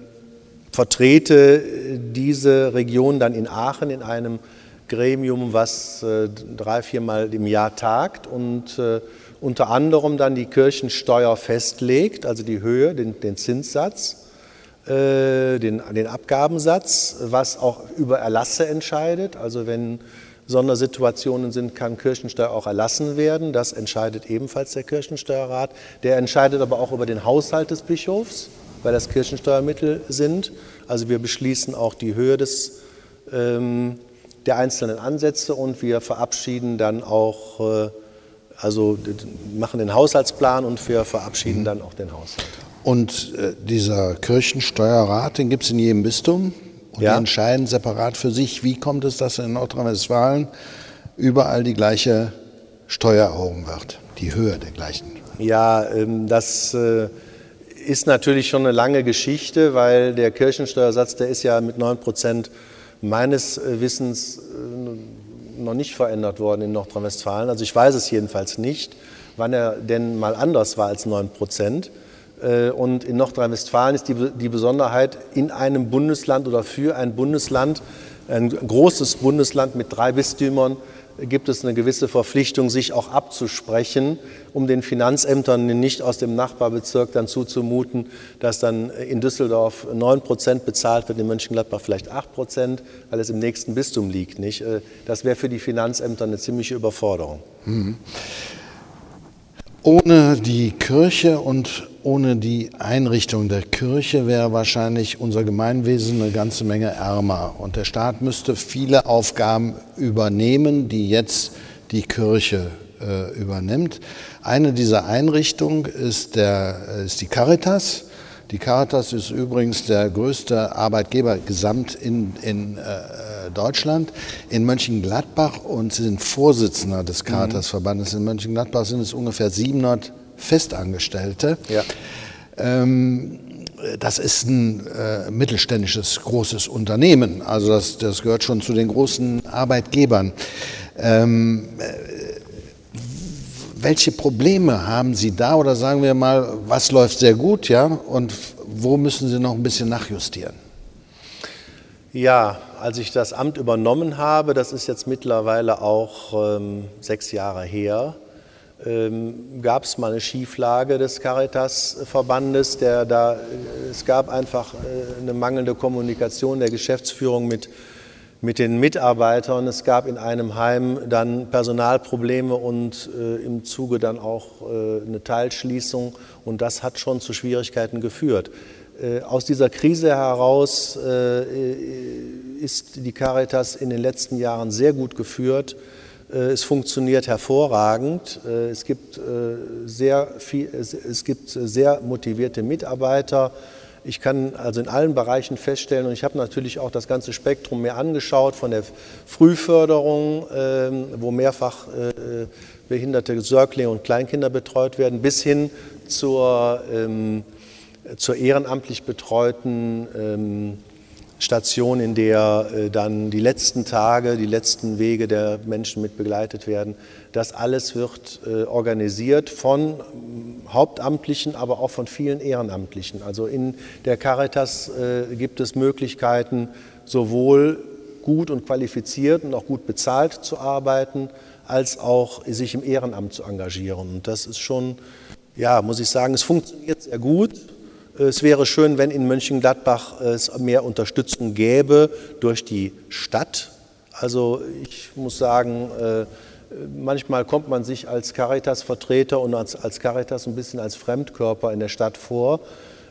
vertrete diese Region dann in Aachen in einem Gremium, was äh, drei, viermal im Jahr tagt und äh, unter anderem dann die Kirchensteuer festlegt, also die Höhe, den, den Zinssatz äh, den, den Abgabensatz, was auch über Erlasse entscheidet. Also wenn Sondersituationen sind, kann Kirchensteuer auch erlassen werden. Das entscheidet ebenfalls der Kirchensteuerrat. Der entscheidet aber auch über den Haushalt des Bischofs, weil das Kirchensteuermittel sind. Also wir beschließen auch die Höhe des, ähm, der einzelnen Ansätze und wir verabschieden dann auch, äh, also machen den Haushaltsplan und wir verabschieden mhm. dann auch den Haushalt. Und äh, dieser Kirchensteuerrat, den gibt es in jedem Bistum. Und ja. die entscheiden separat für sich, wie kommt es, dass in Nordrhein-Westfalen überall die gleiche Steuer erhoben wird, die Höhe der gleichen. Ja, ähm, das äh, ist natürlich schon eine lange Geschichte, weil der Kirchensteuersatz, der ist ja mit 9 Prozent meines äh, Wissens äh, noch nicht verändert worden in Nordrhein-Westfalen. Also ich weiß es jedenfalls nicht, wann er denn mal anders war als 9 Prozent. Äh, und in Nordrhein-Westfalen ist die, die Besonderheit, in einem Bundesland oder für ein Bundesland, ein großes Bundesland mit drei Bistümern, gibt es eine gewisse Verpflichtung, sich auch abzusprechen, um den Finanzämtern nicht aus dem Nachbarbezirk dann zuzumuten, dass dann in Düsseldorf 9 Prozent bezahlt wird, in Mönchengladbach vielleicht 8 Prozent, weil es im nächsten Bistum liegt. Nicht? Äh, das wäre für die Finanzämter eine ziemliche Überforderung. Mhm. Ohne die Kirche und ohne die Einrichtung der Kirche wäre wahrscheinlich unser Gemeinwesen eine ganze Menge ärmer. Und der Staat müsste viele Aufgaben übernehmen, die jetzt die Kirche äh, übernimmt. Eine dieser Einrichtungen ist, der, ist die Caritas. Die Caritas ist übrigens der größte Arbeitgeber gesamt in, in äh, Deutschland. In Mönchengladbach und sie sind Vorsitzender des Caritas-Verbandes in Mönchengladbach sind es ungefähr 700 Festangestellte. Ja. Ähm, das ist ein äh, mittelständisches großes Unternehmen. Also das, das gehört schon zu den großen Arbeitgebern. Ähm, welche Probleme haben Sie da oder sagen wir mal, was läuft sehr gut, ja, und wo müssen Sie noch ein bisschen nachjustieren? Ja, als ich das Amt übernommen habe, das ist jetzt mittlerweile auch ähm, sechs Jahre her, ähm, gab es mal eine Schieflage des Caritas-Verbandes. Der da, es gab einfach äh, eine mangelnde Kommunikation der Geschäftsführung mit, mit den Mitarbeitern. Es gab in einem Heim dann Personalprobleme und äh, im Zuge dann auch äh, eine Teilschließung. Und das hat schon zu Schwierigkeiten geführt. Äh, aus dieser Krise heraus äh, ist die Caritas in den letzten Jahren sehr gut geführt äh, es funktioniert hervorragend. Äh, es gibt, äh, sehr viel, es gibt sehr motivierte Mitarbeiter. Ich kann also in allen Bereichen feststellen, und ich habe natürlich auch das ganze Spektrum mehr angeschaut, von der Frühförderung, ähm, wo mehrfach behinderte Säuglinge und Kleinkinder betreut werden, bis hin zur, ähm, zur ehrenamtlich betreuten ähm, Station, in der äh, dann die letzten Tage, die letzten Wege der Menschen mit begleitet werden. Das alles wird äh, organisiert von Hauptamtlichen, aber auch von vielen Ehrenamtlichen. Also in der Caritas äh, gibt es Möglichkeiten, sowohl gut und qualifiziert und auch gut bezahlt zu arbeiten, als auch sich im Ehrenamt zu engagieren. Und das ist schon, ja, muss ich sagen, es funktioniert sehr gut. Es wäre schön, wenn in Mönchengladbach es mehr Unterstützung gäbe durch die Stadt. Also ich muss sagen, äh, manchmal kommt man sich als Caritas-Vertreter und als, Caritas ein bisschen als Fremdkörper in der Stadt vor.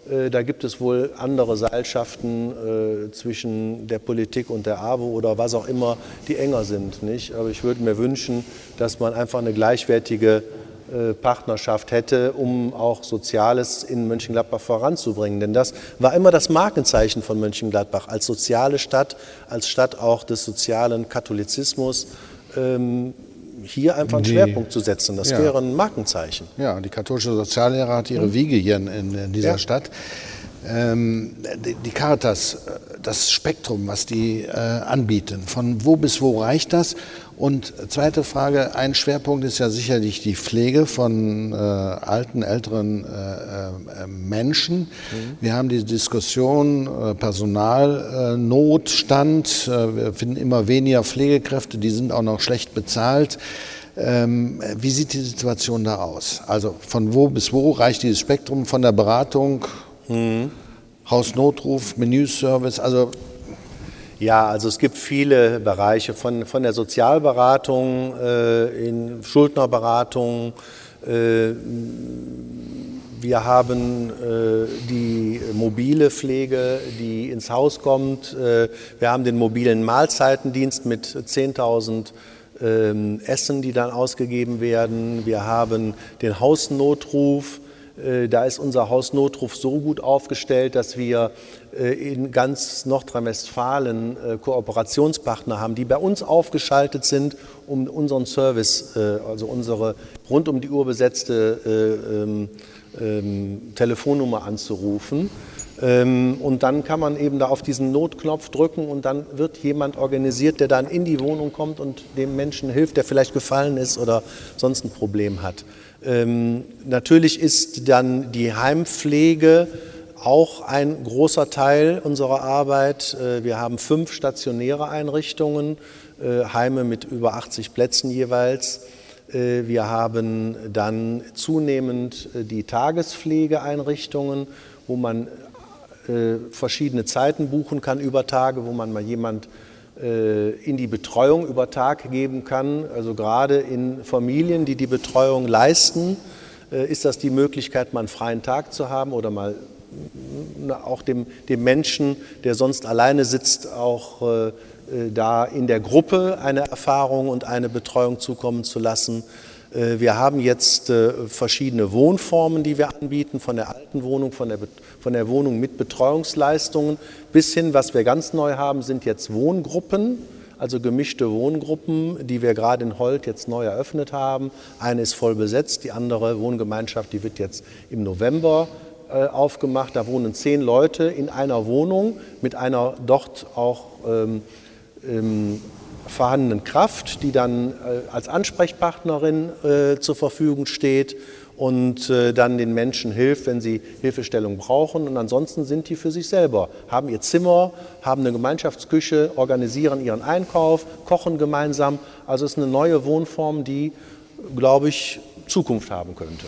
Äh, da gibt es wohl andere Seilschaften äh, zwischen der Politik und der AWO oder was auch immer, die enger sind. Aber ich würde mir wünschen, dass man einfach eine gleichwertige Partnerschaft hätte, um auch Soziales in Mönchengladbach voranzubringen. Denn das war immer das Markenzeichen von Mönchengladbach als soziale Stadt, als Stadt auch des sozialen Katholizismus. Ähm, hier einfach einen die, Schwerpunkt zu setzen. Das ja. wäre ein Markenzeichen. Ja, die katholische Soziallehre hat ihre mhm. Wiege hier in, in dieser ja. Stadt. Ähm, die, die Caritas, das Spektrum, was die äh, anbieten, von wo bis wo reicht das? Und zweite Frage, ein Schwerpunkt ist ja sicherlich die Pflege von äh, alten, älteren äh, äh Menschen. Mhm. Wir haben die Diskussion äh, Personalnotstand. Äh, wir finden immer weniger Pflegekräfte, die sind auch noch schlecht bezahlt. Ähm, wie sieht die Situation da aus? Also von wo bis wo reicht dieses Spektrum von der Beratung, mhm. Hausnotruf, Menüservice? Also ja, also es gibt viele Bereiche von, von der Sozialberatung äh, in Schuldnerberatung. Äh, wir haben äh, die mobile Pflege, die ins Haus kommt. Äh, wir haben den mobilen Mahlzeitendienst mit 10.000 ähm, Essen, die dann ausgegeben werden. Wir haben den Hausnotruf. Äh, da ist unser Hausnotruf so gut aufgestellt, dass wir in ganz Nordrhein-Westfalen äh, Kooperationspartner haben, die bei uns aufgeschaltet sind, um unseren Service, also unsere rund um die Uhr besetzte ähm, ähm, Telefonnummer anzurufen. Ähm, und dann kann man eben da auf diesen Notknopf drücken und dann wird jemand organisiert, der dann in die Wohnung kommt und dem Menschen hilft, der vielleicht gefallen ist oder sonst ein Problem hat. Natürlich ist dann die Heimpflege auch ein großer Teil unserer Arbeit. Äh, wir haben fünf stationäre Einrichtungen, äh, Heime mit über 80 Plätzen jeweils. Äh, wir haben dann zunehmend die Tagespflegeeinrichtungen, wo man verschiedene Zeiten buchen kann über Tage, wo man mal jemand in die Betreuung über Tag geben kann. Also gerade in Familien, die die Betreuung leisten, ist das die Möglichkeit, mal einen freien Tag zu haben oder mal auch dem, dem Menschen, der sonst alleine sitzt, auch äh, da in der Gruppe eine Erfahrung und eine Betreuung zukommen zu lassen. Wir haben jetzt verschiedene Wohnformen, die wir anbieten, von der alten Wohnung, von der, von der Wohnung mit Betreuungsleistungen bis hin, was wir ganz neu haben, sind jetzt Wohngruppen, also gemischte Wohngruppen, die wir gerade in Holt jetzt neu eröffnet haben. Eine ist voll besetzt, die andere Wohngemeinschaft, die wird jetzt im November äh, aufgemacht. Da wohnen zehn Leute in einer Wohnung mit einer dort auch ähm, ähm, vorhandenen Kraft, die dann äh, als Ansprechpartnerin äh, zur Verfügung steht und äh, dann den Menschen hilft, wenn sie Hilfestellung brauchen. Und ansonsten sind die für sich selber, haben ihr Zimmer, haben eine Gemeinschaftsküche, organisieren ihren Einkauf, kochen gemeinsam. Also es ist eine neue Wohnform, die glaube ich, Zukunft haben könnte.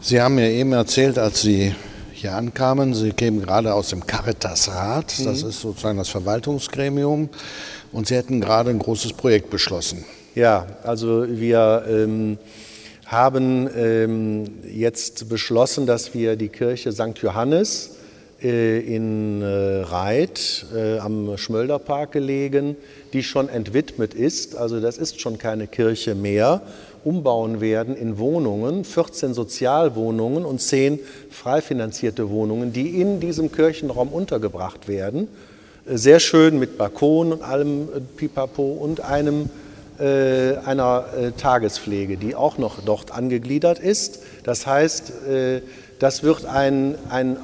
Sie haben mir eben erzählt, als Sie hier ankamen, Sie kämen gerade aus dem Caritas-Rat, das mhm. ist sozusagen das Verwaltungsgremium, und Sie hätten gerade ein großes Projekt beschlossen. Ja, also wir ähm, haben ähm, jetzt beschlossen, dass wir die Kirche St. Johannes äh, in äh, Reit äh, am Schmölderpark gelegen, die schon entwidmet ist, also das ist schon keine Kirche mehr, umbauen werden in Wohnungen, 14 Sozialwohnungen und 10 frei finanzierte Wohnungen, die in diesem Kirchenraum untergebracht werden. Sehr schön mit Balkon und allem Pipapo und einem äh, einer äh, Tagespflege, die auch noch dort angegliedert ist. Das heißt, äh, das wird ein, ein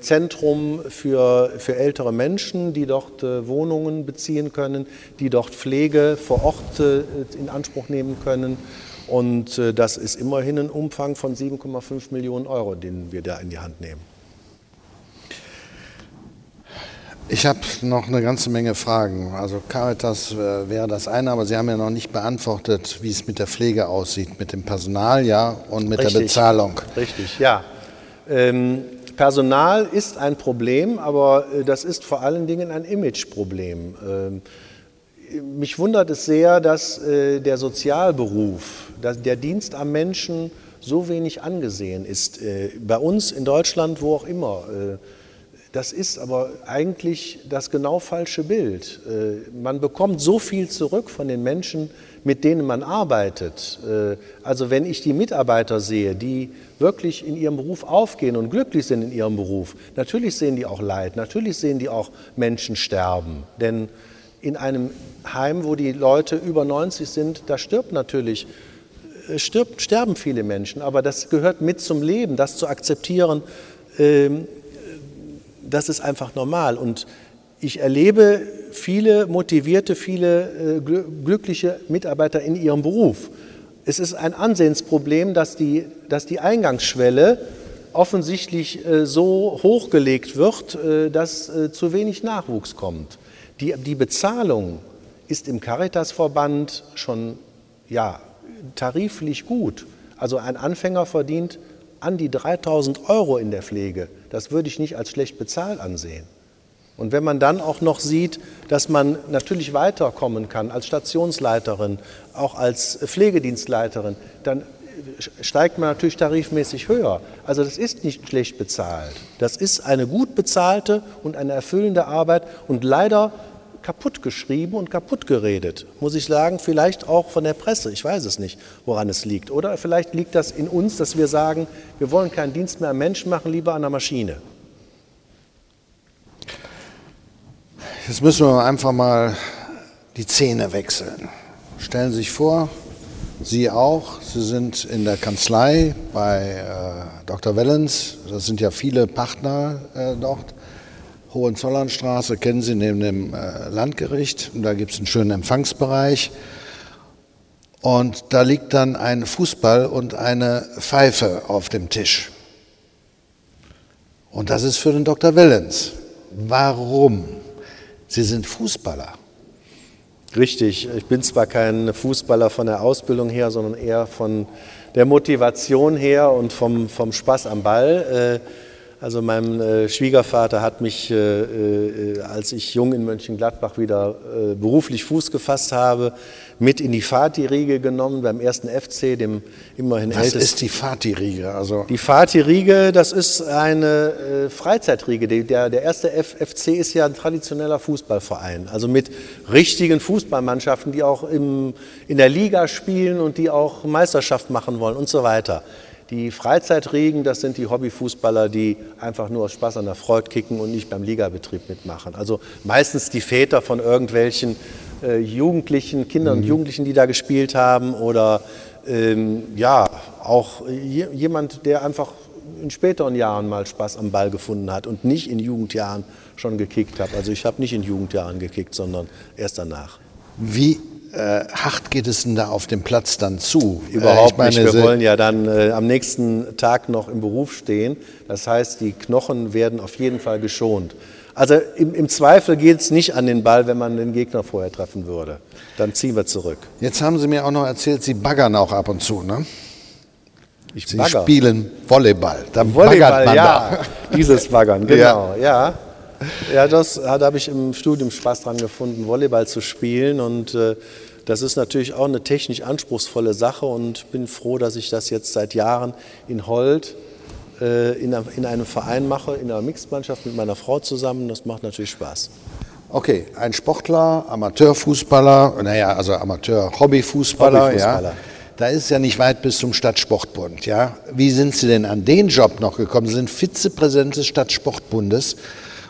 Zentrum für, für ältere Menschen, die dort Wohnungen beziehen können, die dort Pflege vor Ort in Anspruch nehmen können. Und das ist immerhin ein Umfang von 7,5 Millionen Euro, den wir da in die Hand nehmen. Ich habe noch eine ganze Menge Fragen. Also Caritas äh, wäre das eine, aber Sie haben ja noch nicht beantwortet, wie es mit der Pflege aussieht, mit dem Personal ja und mit Richtig. der Bezahlung. Richtig, ja. Ähm, Personal ist ein Problem, aber äh, das ist vor allen Dingen ein Imageproblem. Ähm, mich wundert es sehr, dass äh, der Sozialberuf, dass der Dienst am Menschen so wenig angesehen ist. Äh, bei uns in Deutschland, wo auch immer. Äh, das ist aber eigentlich das genau falsche Bild. Äh, man bekommt so viel zurück von den Menschen, mit denen man arbeitet. Äh, also wenn ich die Mitarbeiter sehe, die wirklich in ihrem Beruf aufgehen und glücklich sind in ihrem Beruf, natürlich sehen die auch Leid, natürlich sehen die auch Menschen sterben. Denn in einem Heim, wo die Leute über 90 sind, da stirbt natürlich, äh, stirbt, sterben viele Menschen. Aber das gehört mit zum Leben, das zu akzeptieren ähm, das ist einfach normal. Und ich erlebe viele motivierte, viele äh, glückliche Mitarbeiter in ihrem Beruf. Es ist ein Ansehensproblem, dass die, dass die Eingangsschwelle offensichtlich äh, so hochgelegt wird, dass zu wenig Nachwuchs kommt. Die, die Bezahlung ist im Caritasverband schon ja, tariflich gut. Also ein Anfänger verdient an die 3000 Euro in der Pflege. Das würde ich nicht als schlecht bezahlt ansehen. Und wenn man dann auch noch sieht, dass man natürlich weiterkommen kann als Stationsleiterin, auch als Pflegedienstleiterin, dann steigt man natürlich tarifmäßig höher. Also das ist nicht schlecht bezahlt. Das ist eine gut bezahlte und eine erfüllende Arbeit und leider kaputt geschrieben und kaputt geredet. Muss ich sagen, vielleicht auch von der Presse. Ich weiß es nicht, woran es liegt. Oder vielleicht liegt das in uns, dass wir sagen, wir wollen keinen Dienst mehr am Menschen machen, lieber an der Maschine. Jetzt müssen wir einfach mal die Zähne wechseln. Stellen Sie sich vor, Sie auch, Sie sind in der Kanzlei bei äh, Dr. Wellens. Das sind ja viele Partner äh, dort. Hohenzollernstraße kennen Sie neben dem äh, Landgericht. Und da gibt es einen schönen Empfangsbereich. Und da liegt dann ein Fußball und eine Pfeife auf dem Tisch. Und das ist für den Dr. Wellens. Warum? Sie sind Fußballer. Richtig, ich bin zwar kein Fußballer von der Ausbildung her, sondern eher von der Motivation her und vom, vom Spaß am Ball. Äh, also mein äh, Schwiegervater hat mich, äh, äh, als ich jung in Mönchengladbach wieder äh, beruflich Fuß gefasst habe, mit in die Fatih-Riege genommen beim ersten FC, dem immerhin ältesten. Was ist die Fatih-Riege? Also die Fatih-Riege, das ist eine äh, Freizeitriege. Der, der erste FC ist ja ein traditioneller Fußballverein, also mit richtigen Fußballmannschaften, die auch im, in der Liga spielen und die auch Meisterschaft machen wollen und so weiter. Die Freizeitriegen, das sind die Hobbyfußballer, die einfach nur aus Spaß an der Freude kicken und nicht beim Ligabetrieb mitmachen. Also meistens die Väter von irgendwelchen äh, Jugendlichen, Kindern mhm. und Jugendlichen, die da gespielt haben oder ähm, ja, auch jemand, der einfach in späteren Jahren mal Spaß am Ball gefunden hat und nicht in Jugendjahren schon gekickt hat. Also ich habe nicht in Jugendjahren gekickt, sondern erst danach. Wie äh, hart geht es denn da auf dem Platz dann zu? Überhaupt äh, meine, nicht. Wir wollen ja dann äh, am nächsten Tag noch im Beruf stehen. Das heißt, die Knochen werden auf jeden Fall geschont. Also im, im Zweifel geht es nicht an den Ball, wenn man den Gegner vorher treffen würde. Dann ziehen wir zurück. Jetzt haben Sie mir auch noch erzählt, Sie baggern auch ab und zu, ne? Ich Sie bagger. spielen Volleyball. Da Volleyball, ja. Da. Dieses Baggern, (laughs) genau, ja. ja. Ja, das, da habe ich im Studium Spaß dran gefunden, Volleyball zu spielen. Und äh, das ist natürlich auch eine technisch anspruchsvolle Sache und bin froh, dass ich das jetzt seit Jahren in Holt äh, in, in einem Verein mache, in einer Mixmannschaft mit meiner Frau zusammen. Das macht natürlich Spaß. Okay, ein Sportler, Amateurfußballer, naja, also Amateur-Hobbyfußballer, Hobbyfußballer. ja. Da ist ja nicht weit bis zum Stadtsportbund, ja. Wie sind Sie denn an den Job noch gekommen? Sie sind Vizepräsident des Stadtsportbundes.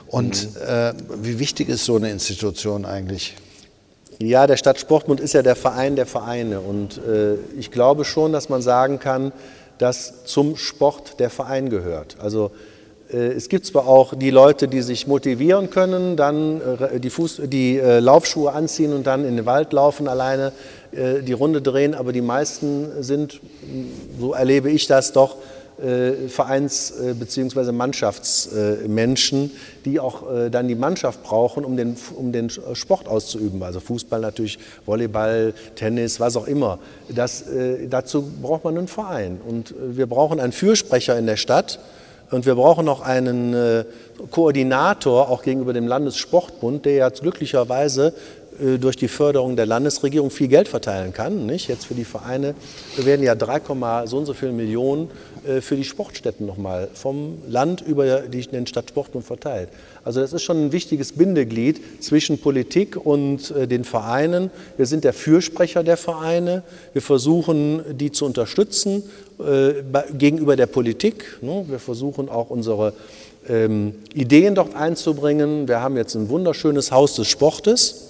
Und mhm. äh, wie wichtig ist so eine Institution eigentlich? Ja, der Stadtsportbund ist ja der Verein der Vereine. Und äh, ich glaube schon, dass man sagen kann, dass zum Sport der Verein gehört. Also äh, es gibt zwar auch die Leute, die sich motivieren können, dann äh, die, Fuß, die äh, Laufschuhe anziehen und dann in den Wald laufen, alleine die Runde drehen, aber die meisten sind, so erlebe ich das doch, äh, Vereins- äh, bzw. Mannschaftsmenschen, die auch äh, dann die Mannschaft brauchen, um den, um den Sport auszuüben. Also Fußball natürlich, Volleyball, Tennis, was auch immer. Das, dazu braucht man einen Verein. Und wir brauchen einen Fürsprecher in der Stadt. Und wir brauchen noch einen Koordinator, auch gegenüber dem Landessportbund, der ja glücklicherweise äh, durch die Förderung der Landesregierung viel Geld verteilen kann. Nicht? Jetzt für die Vereine werden ja 3, so und so viele Millionen äh, für die Sportstätten nochmal vom Land über den Stadtsportbund verteilt. Also das ist schon ein wichtiges Bindeglied zwischen Politik und äh, den Vereinen. Wir sind der Fürsprecher der Vereine. Wir versuchen, die zu unterstützen gegenüber der Politik. Ne? Wir versuchen auch unsere ähm, Ideen dort einzubringen. Wir haben jetzt ein wunderschönes Haus des Sportes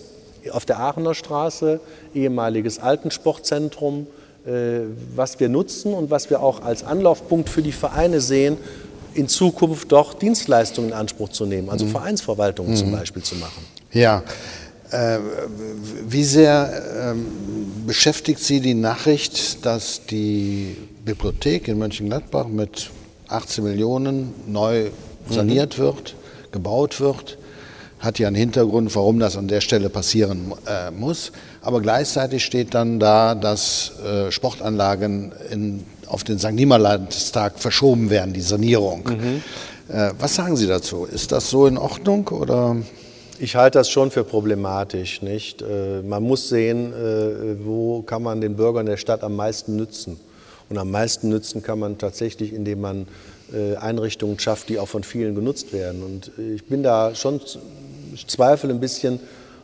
auf der Aachener Straße, ehemaliges Altensportzentrum, äh, was wir nutzen und was wir auch als Anlaufpunkt für die Vereine sehen, in Zukunft doch Dienstleistungen in Anspruch zu nehmen, also mhm. Vereinsverwaltungen mhm. zum Beispiel zu machen. Ja. Äh, wie sehr ähm, beschäftigt Sie die Nachricht, dass die Bibliothek in Mönchengladbach mit 18 Millionen neu saniert mhm. wird, gebaut wird? Hat ja einen Hintergrund, warum das an der Stelle passieren äh, muss. Aber gleichzeitig steht dann da, dass äh, Sportanlagen in, auf den St. Nimmerlandstag verschoben werden, die Sanierung. Mhm. Äh, was sagen Sie dazu? Ist das so in Ordnung oder? Ich halte das schon für problematisch. Nicht? Äh, man muss sehen, äh, wo kann man den Bürgern der Stadt am meisten nützen. Und am meisten nützen kann man tatsächlich, indem man äh, Einrichtungen schafft, die auch von vielen genutzt werden. Und ich bin da schon ich zweifle ein bisschen,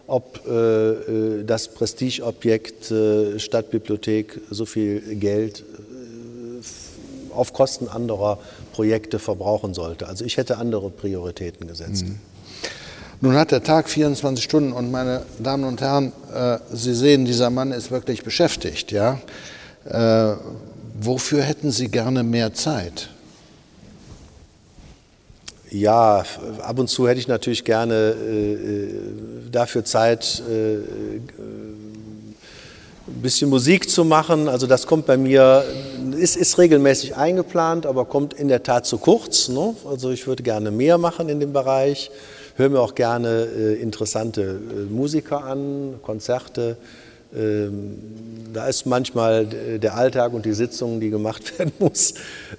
ob äh, äh, das Prestigeobjekt äh, Stadtbibliothek so viel Geld äh, auf Kosten anderer Projekte verbrauchen sollte. Also ich hätte andere Prioritäten gesetzt. Mhm. Nun hat der Tag 24 Stunden und meine Damen und Herren, äh, Sie sehen, dieser Mann ist wirklich beschäftigt. Ja? Äh, wofür hätten Sie gerne mehr Zeit? Ja, ab und zu hätte ich natürlich gerne äh, äh dafür Zeit, äh, ein bisschen Musik zu machen. Also das kommt bei mir, ist, ist regelmäßig eingeplant, aber kommt in der Tat zu kurz. Ne? Also ich würde gerne mehr machen in dem Bereich. Höre mir auch gerne äh, interessante äh, Musiker an, Konzerte. Ähm, da ist manchmal der Alltag und die Sitzung, die gemacht (laughs) werden muss,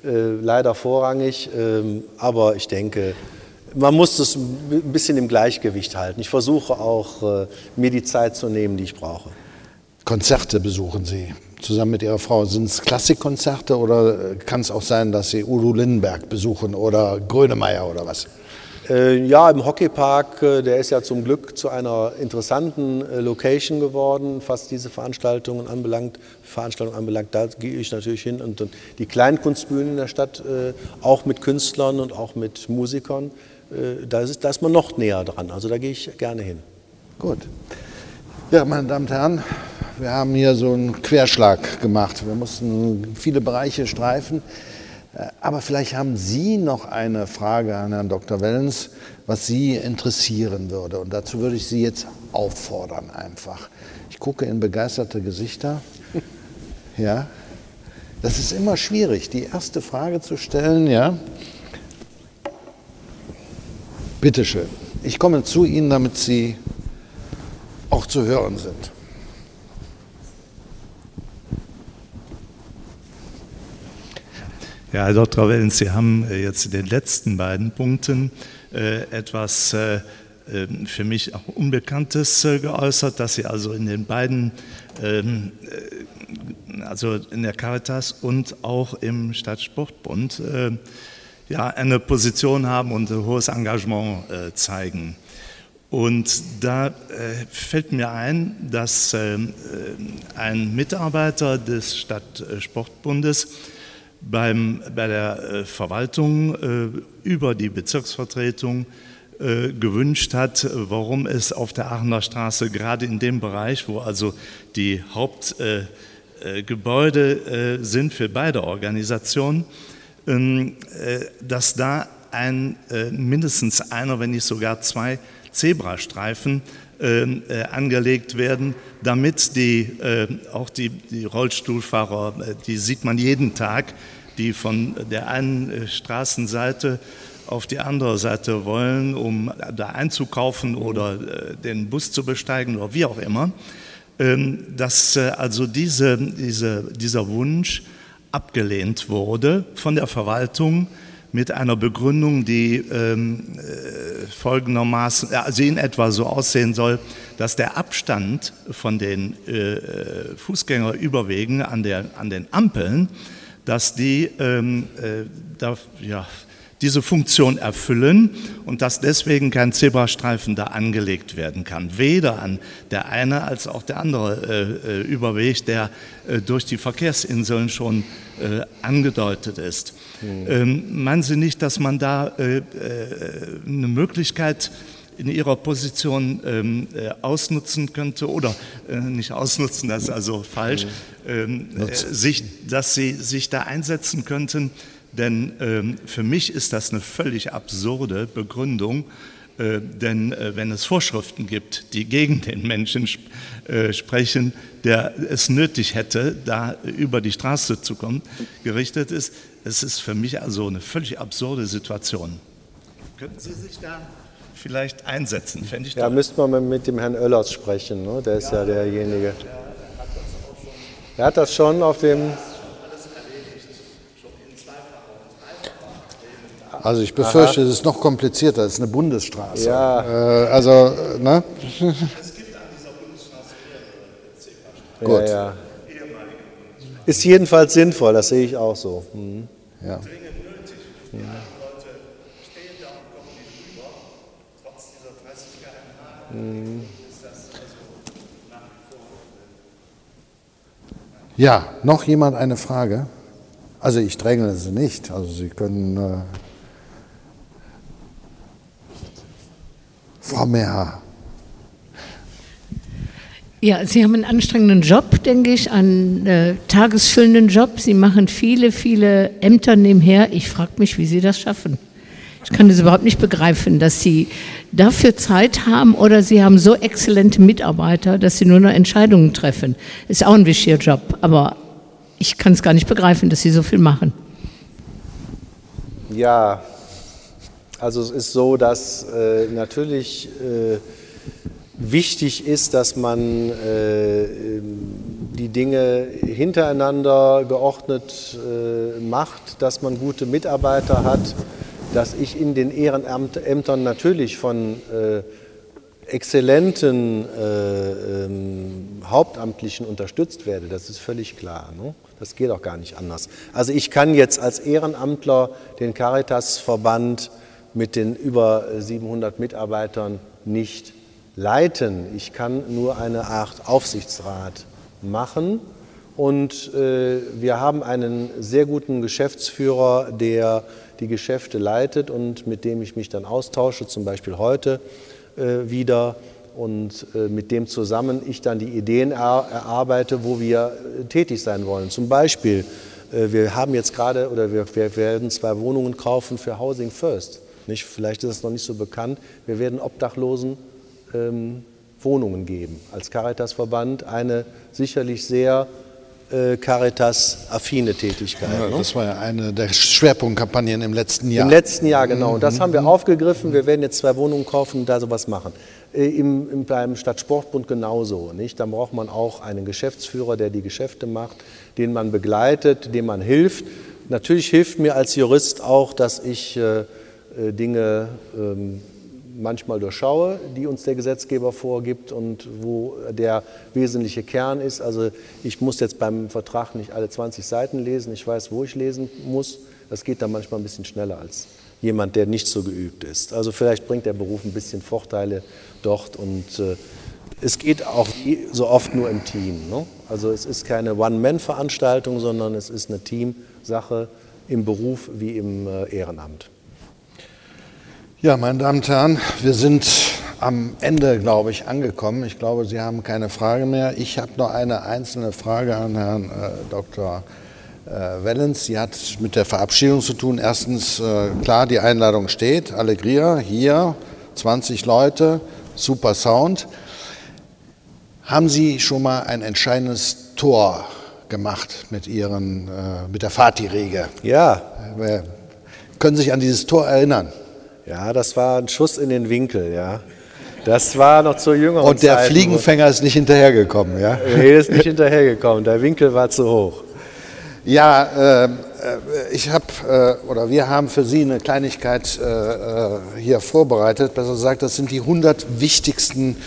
äh, leider vorrangig. Ähm, aber ich denke, man muss es ein bisschen im Gleichgewicht halten. Ich versuche auch, äh, mir die Zeit zu nehmen, die ich brauche. Konzerte besuchen Sie zusammen mit Ihrer Frau. Sind es Klassikkonzerte oder äh, kann es auch sein, dass Sie Udo Lindenberg besuchen oder Grönemeyer oder was? Äh, ja, im Hockeypark, äh, der ist ja zum Glück zu einer interessanten äh, Location geworden, was diese Veranstaltungen anbelangt. Veranstaltungen anbelangt, da gehe ich natürlich hin. Und, die Kleinkunstbühnen in der Stadt, auch mit Künstlern und auch mit Musikern, da ist, da ist man noch näher dran. Also da gehe ich gerne hin. Gut. Ja, meine Damen und Herren, wir haben hier so einen Querschlag gemacht. Wir mussten viele Bereiche streifen. Äh, aber vielleicht haben Sie noch eine Frage an Herrn Dr. Wellens, was Sie interessieren würde. Und dazu würde ich Sie jetzt auffordern einfach. Ich gucke in begeisterte Gesichter. (laughs) Ja, das ist immer schwierig, die erste Frage zu stellen. Ja, bitte schön. Ich komme zu Ihnen, damit Sie auch zu hören sind. Ja, Herr Dr. Wellens, Sie haben äh, jetzt in den letzten beiden Punkten äh, etwas äh, für mich auch Unbekanntes geäußert, dass Sie also in den beiden, ähm, also in der Caritas und auch im Stadtsportbund, ja, eine Position haben und ein hohes Engagement zeigen. Und da fällt mir ein, dass ähm, ein Mitarbeiter des Stadtsportbundes beim, bei der äh, Verwaltung äh, über die Bezirksvertretung äh, gewünscht hat, warum es auf der Aachener Straße gerade in dem Bereich, wo also die Hauptgebäude sind für beide Organisationen, ähm, dass da ein, mindestens einer, wenn nicht sogar zwei Zebrastreifen angelegt werden, damit die, auch die, die Rollstuhlfahrer, die sieht man jeden Tag, die von der einen äh, Straßenseite auf die andere Seite wollen, um da einzukaufen oder äh, den Bus zu besteigen oder wie auch immer, ähm, dass äh, also diese, diese, dieser Wunsch abgelehnt wurde von der Verwaltung mit einer Begründung, die ähm, folgendermaßen, also in etwa so aussehen soll, dass der Abstand von den äh, Fußgängerüberwegen an, an den Ampeln dass die ähm, äh, da, ja, diese Funktion erfüllen und dass deswegen kein Zebrastreifen da angelegt werden kann. Weder an der eine als auch der andere äh, äh Überweg, der äh, durch die Verkehrsinseln schon äh, angedeutet ist. Mhm. Ähm, meinen Sie nicht, dass man da äh, eine Möglichkeit in ihrer Position ähm, äh, ausnutzen könnte oder äh, nicht ausnutzen, das ist also falsch, ähm, äh, sich, dass sie sich da einsetzen könnten. Denn ähm, für mich ist das eine völlig absurde Begründung, äh, denn äh, wenn es Vorschriften gibt, die gegen den Menschen sp äh, sprechen, der es nötig hätte, da über die Straße zu kommen, gerichtet ist, es ist für mich also eine völlig absurde Situation. Könnten Sie sich da vielleicht einsetzen. Fände ich ja, müsste man mit dem Herrn Oellers sprechen, ne? der ist ja, ja derjenige. Er hat das schon auf dem. Also ich befürchte, es ist noch komplizierter, es ist eine Bundesstraße. Ja. Äh, also, ne? Es gibt an dieser Bundesstraße mehrere Gut. Ja, ja. Ist jedenfalls sinnvoll, das sehe ich auch so. Mhm. Ja. Mhm. Ja, noch jemand eine Frage? Also ich drängle Sie nicht, also Sie können... Äh Frau Meher. Ja, Sie haben einen anstrengenden Job, denke ich, einen äh, tagesfüllenden Job. Sie machen viele, viele Ämter nebenher. Ich frage mich, wie Sie das schaffen. Ich kann das überhaupt nicht begreifen, dass Sie dafür Zeit haben oder Sie haben so exzellente Mitarbeiter, dass Sie nur noch Entscheidungen treffen. Ist auch ein wichtiger Job, aber ich kann es gar nicht begreifen, dass Sie so viel machen. Ja, also es ist so, dass äh, natürlich äh, wichtig ist, dass man äh, die Dinge hintereinander geordnet äh, macht, dass man gute Mitarbeiter hat dass ich in den Ehrenämtern natürlich von äh, exzellenten äh, ähm, Hauptamtlichen unterstützt werde. Das ist völlig klar. Ne? Das geht auch gar nicht anders. Also ich kann jetzt als Ehrenamtler den Caritas-Verband mit den über 700 Mitarbeitern nicht leiten. Ich kann nur eine Art Aufsichtsrat machen. Und äh, wir haben einen sehr guten Geschäftsführer, der die Geschäfte leitet und mit dem ich mich dann austausche, zum Beispiel heute äh, wieder und äh, mit dem zusammen ich dann die Ideen er erarbeite, wo wir äh, tätig sein wollen. Zum Beispiel Äh, wir haben jetzt gerade oder wir, wir, werden zwei Wohnungen kaufen für Housing First. Nicht, vielleicht ist es noch nicht so bekannt. Wir werden Obdachlosen ähm, Wohnungen geben. Als Caritas-Verband eine sicherlich sehr äh, Caritas-affine Tätigkeit. Ja, ne? Das war ja eine der Schwerpunktkampagnen im letzten Jahr. Im letzten Jahr, genau. Und das haben wir mhm. aufgegriffen. Wir werden jetzt zwei Wohnungen kaufen und da sowas machen. Äh, Im, im, beim Stadtsportbund genauso. Nicht? Da braucht man auch einen Geschäftsführer, der die Geschäfte macht, den man begleitet, dem man hilft. Natürlich hilft mir als Jurist auch, dass ich äh Dinge ähm, manchmal durchschaue, die uns der Gesetzgeber vorgibt und wo der wesentliche Kern ist. Also ich muss jetzt beim Vertrag nicht alle 20 Seiten lesen, ich weiß, wo ich lesen muss. Das geht dann manchmal ein bisschen schneller als jemand, der nicht so geübt ist. Also vielleicht bringt der Beruf ein bisschen Vorteile dort und äh, es geht auch so oft nur im Team. Ne? Also es ist keine One-Man-Veranstaltung, sondern es ist eine Teamsache im Beruf wie im äh, Ehrenamt. Ja, meine Damen und Herren, wir sind am Ende, glaube ich, angekommen. Ich glaube, Sie haben keine Frage mehr. Ich habe noch eine einzelne Frage an Herrn äh, Dr. Äh, Wellens. Sie hat mit der Verabschiedung zu tun. Erstens, äh, klar, die Einladung steht. Allegria, hier, 20 Leute, super Sound. Haben Sie schon mal ein entscheidendes Tor gemacht mit, Ihren, äh, mit der Fatih-Rege? Ja. Äh, können Sie sich an dieses Tor erinnern? Ja, das war ein Schuss in den Winkel, ja. Das war noch zur jüngeren Und der Zeit, Fliegenfänger ist nicht hinterhergekommen, ja? Nee, ist nicht hinterhergekommen. Der Winkel war zu hoch. Ja, äh, ich habe äh, oder wir haben für Sie eine Kleinigkeit äh, äh hier vorbereitet. Besser gesagt, das sind die 100 wichtigsten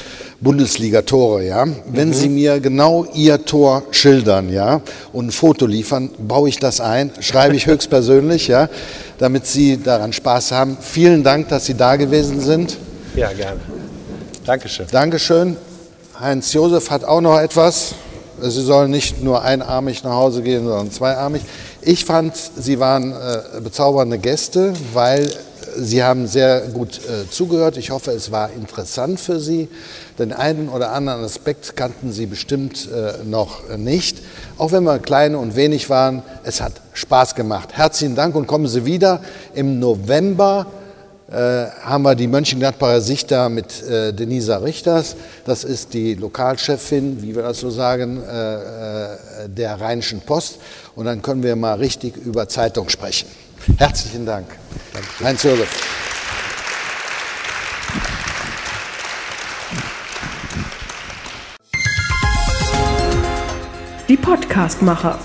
Bundesliga-Tore. Ja? Wenn mhm. Sie mir genau Ihr Tor schildern ja, und ein Foto liefern, baue ich das ein, schreibe ich höchstpersönlich, ja, damit Sie daran Spaß haben. Vielen Dank, dass Sie da gewesen sind. Ja, gerne. Dankeschön. Dankeschön. Heinz Josef hat auch noch etwas. Sie sollen nicht nur einarmig nach Hause gehen, sondern zweiarmig. Ich fand, Sie waren äh, bezaubernde Gäste, weil Sie haben sehr gut äh, zugehört. Ich hoffe, es war interessant für Sie. Den einen oder anderen Aspekt kannten Sie bestimmt äh, noch nicht. Auch wenn wir klein und wenig waren, es hat Spaß gemacht. Herzlichen Dank und kommen Sie wieder im November äh, haben wir die Mönchengladbacher Sichter mit äh, Denisa Richters. Das ist die Lokalchefin, wie wir das so sagen, äh, äh, der Rheinischen Post. Und dann können wir mal richtig über Zeitung sprechen. Herzlichen Dank. Heinz Josef. Die Podcastmacher.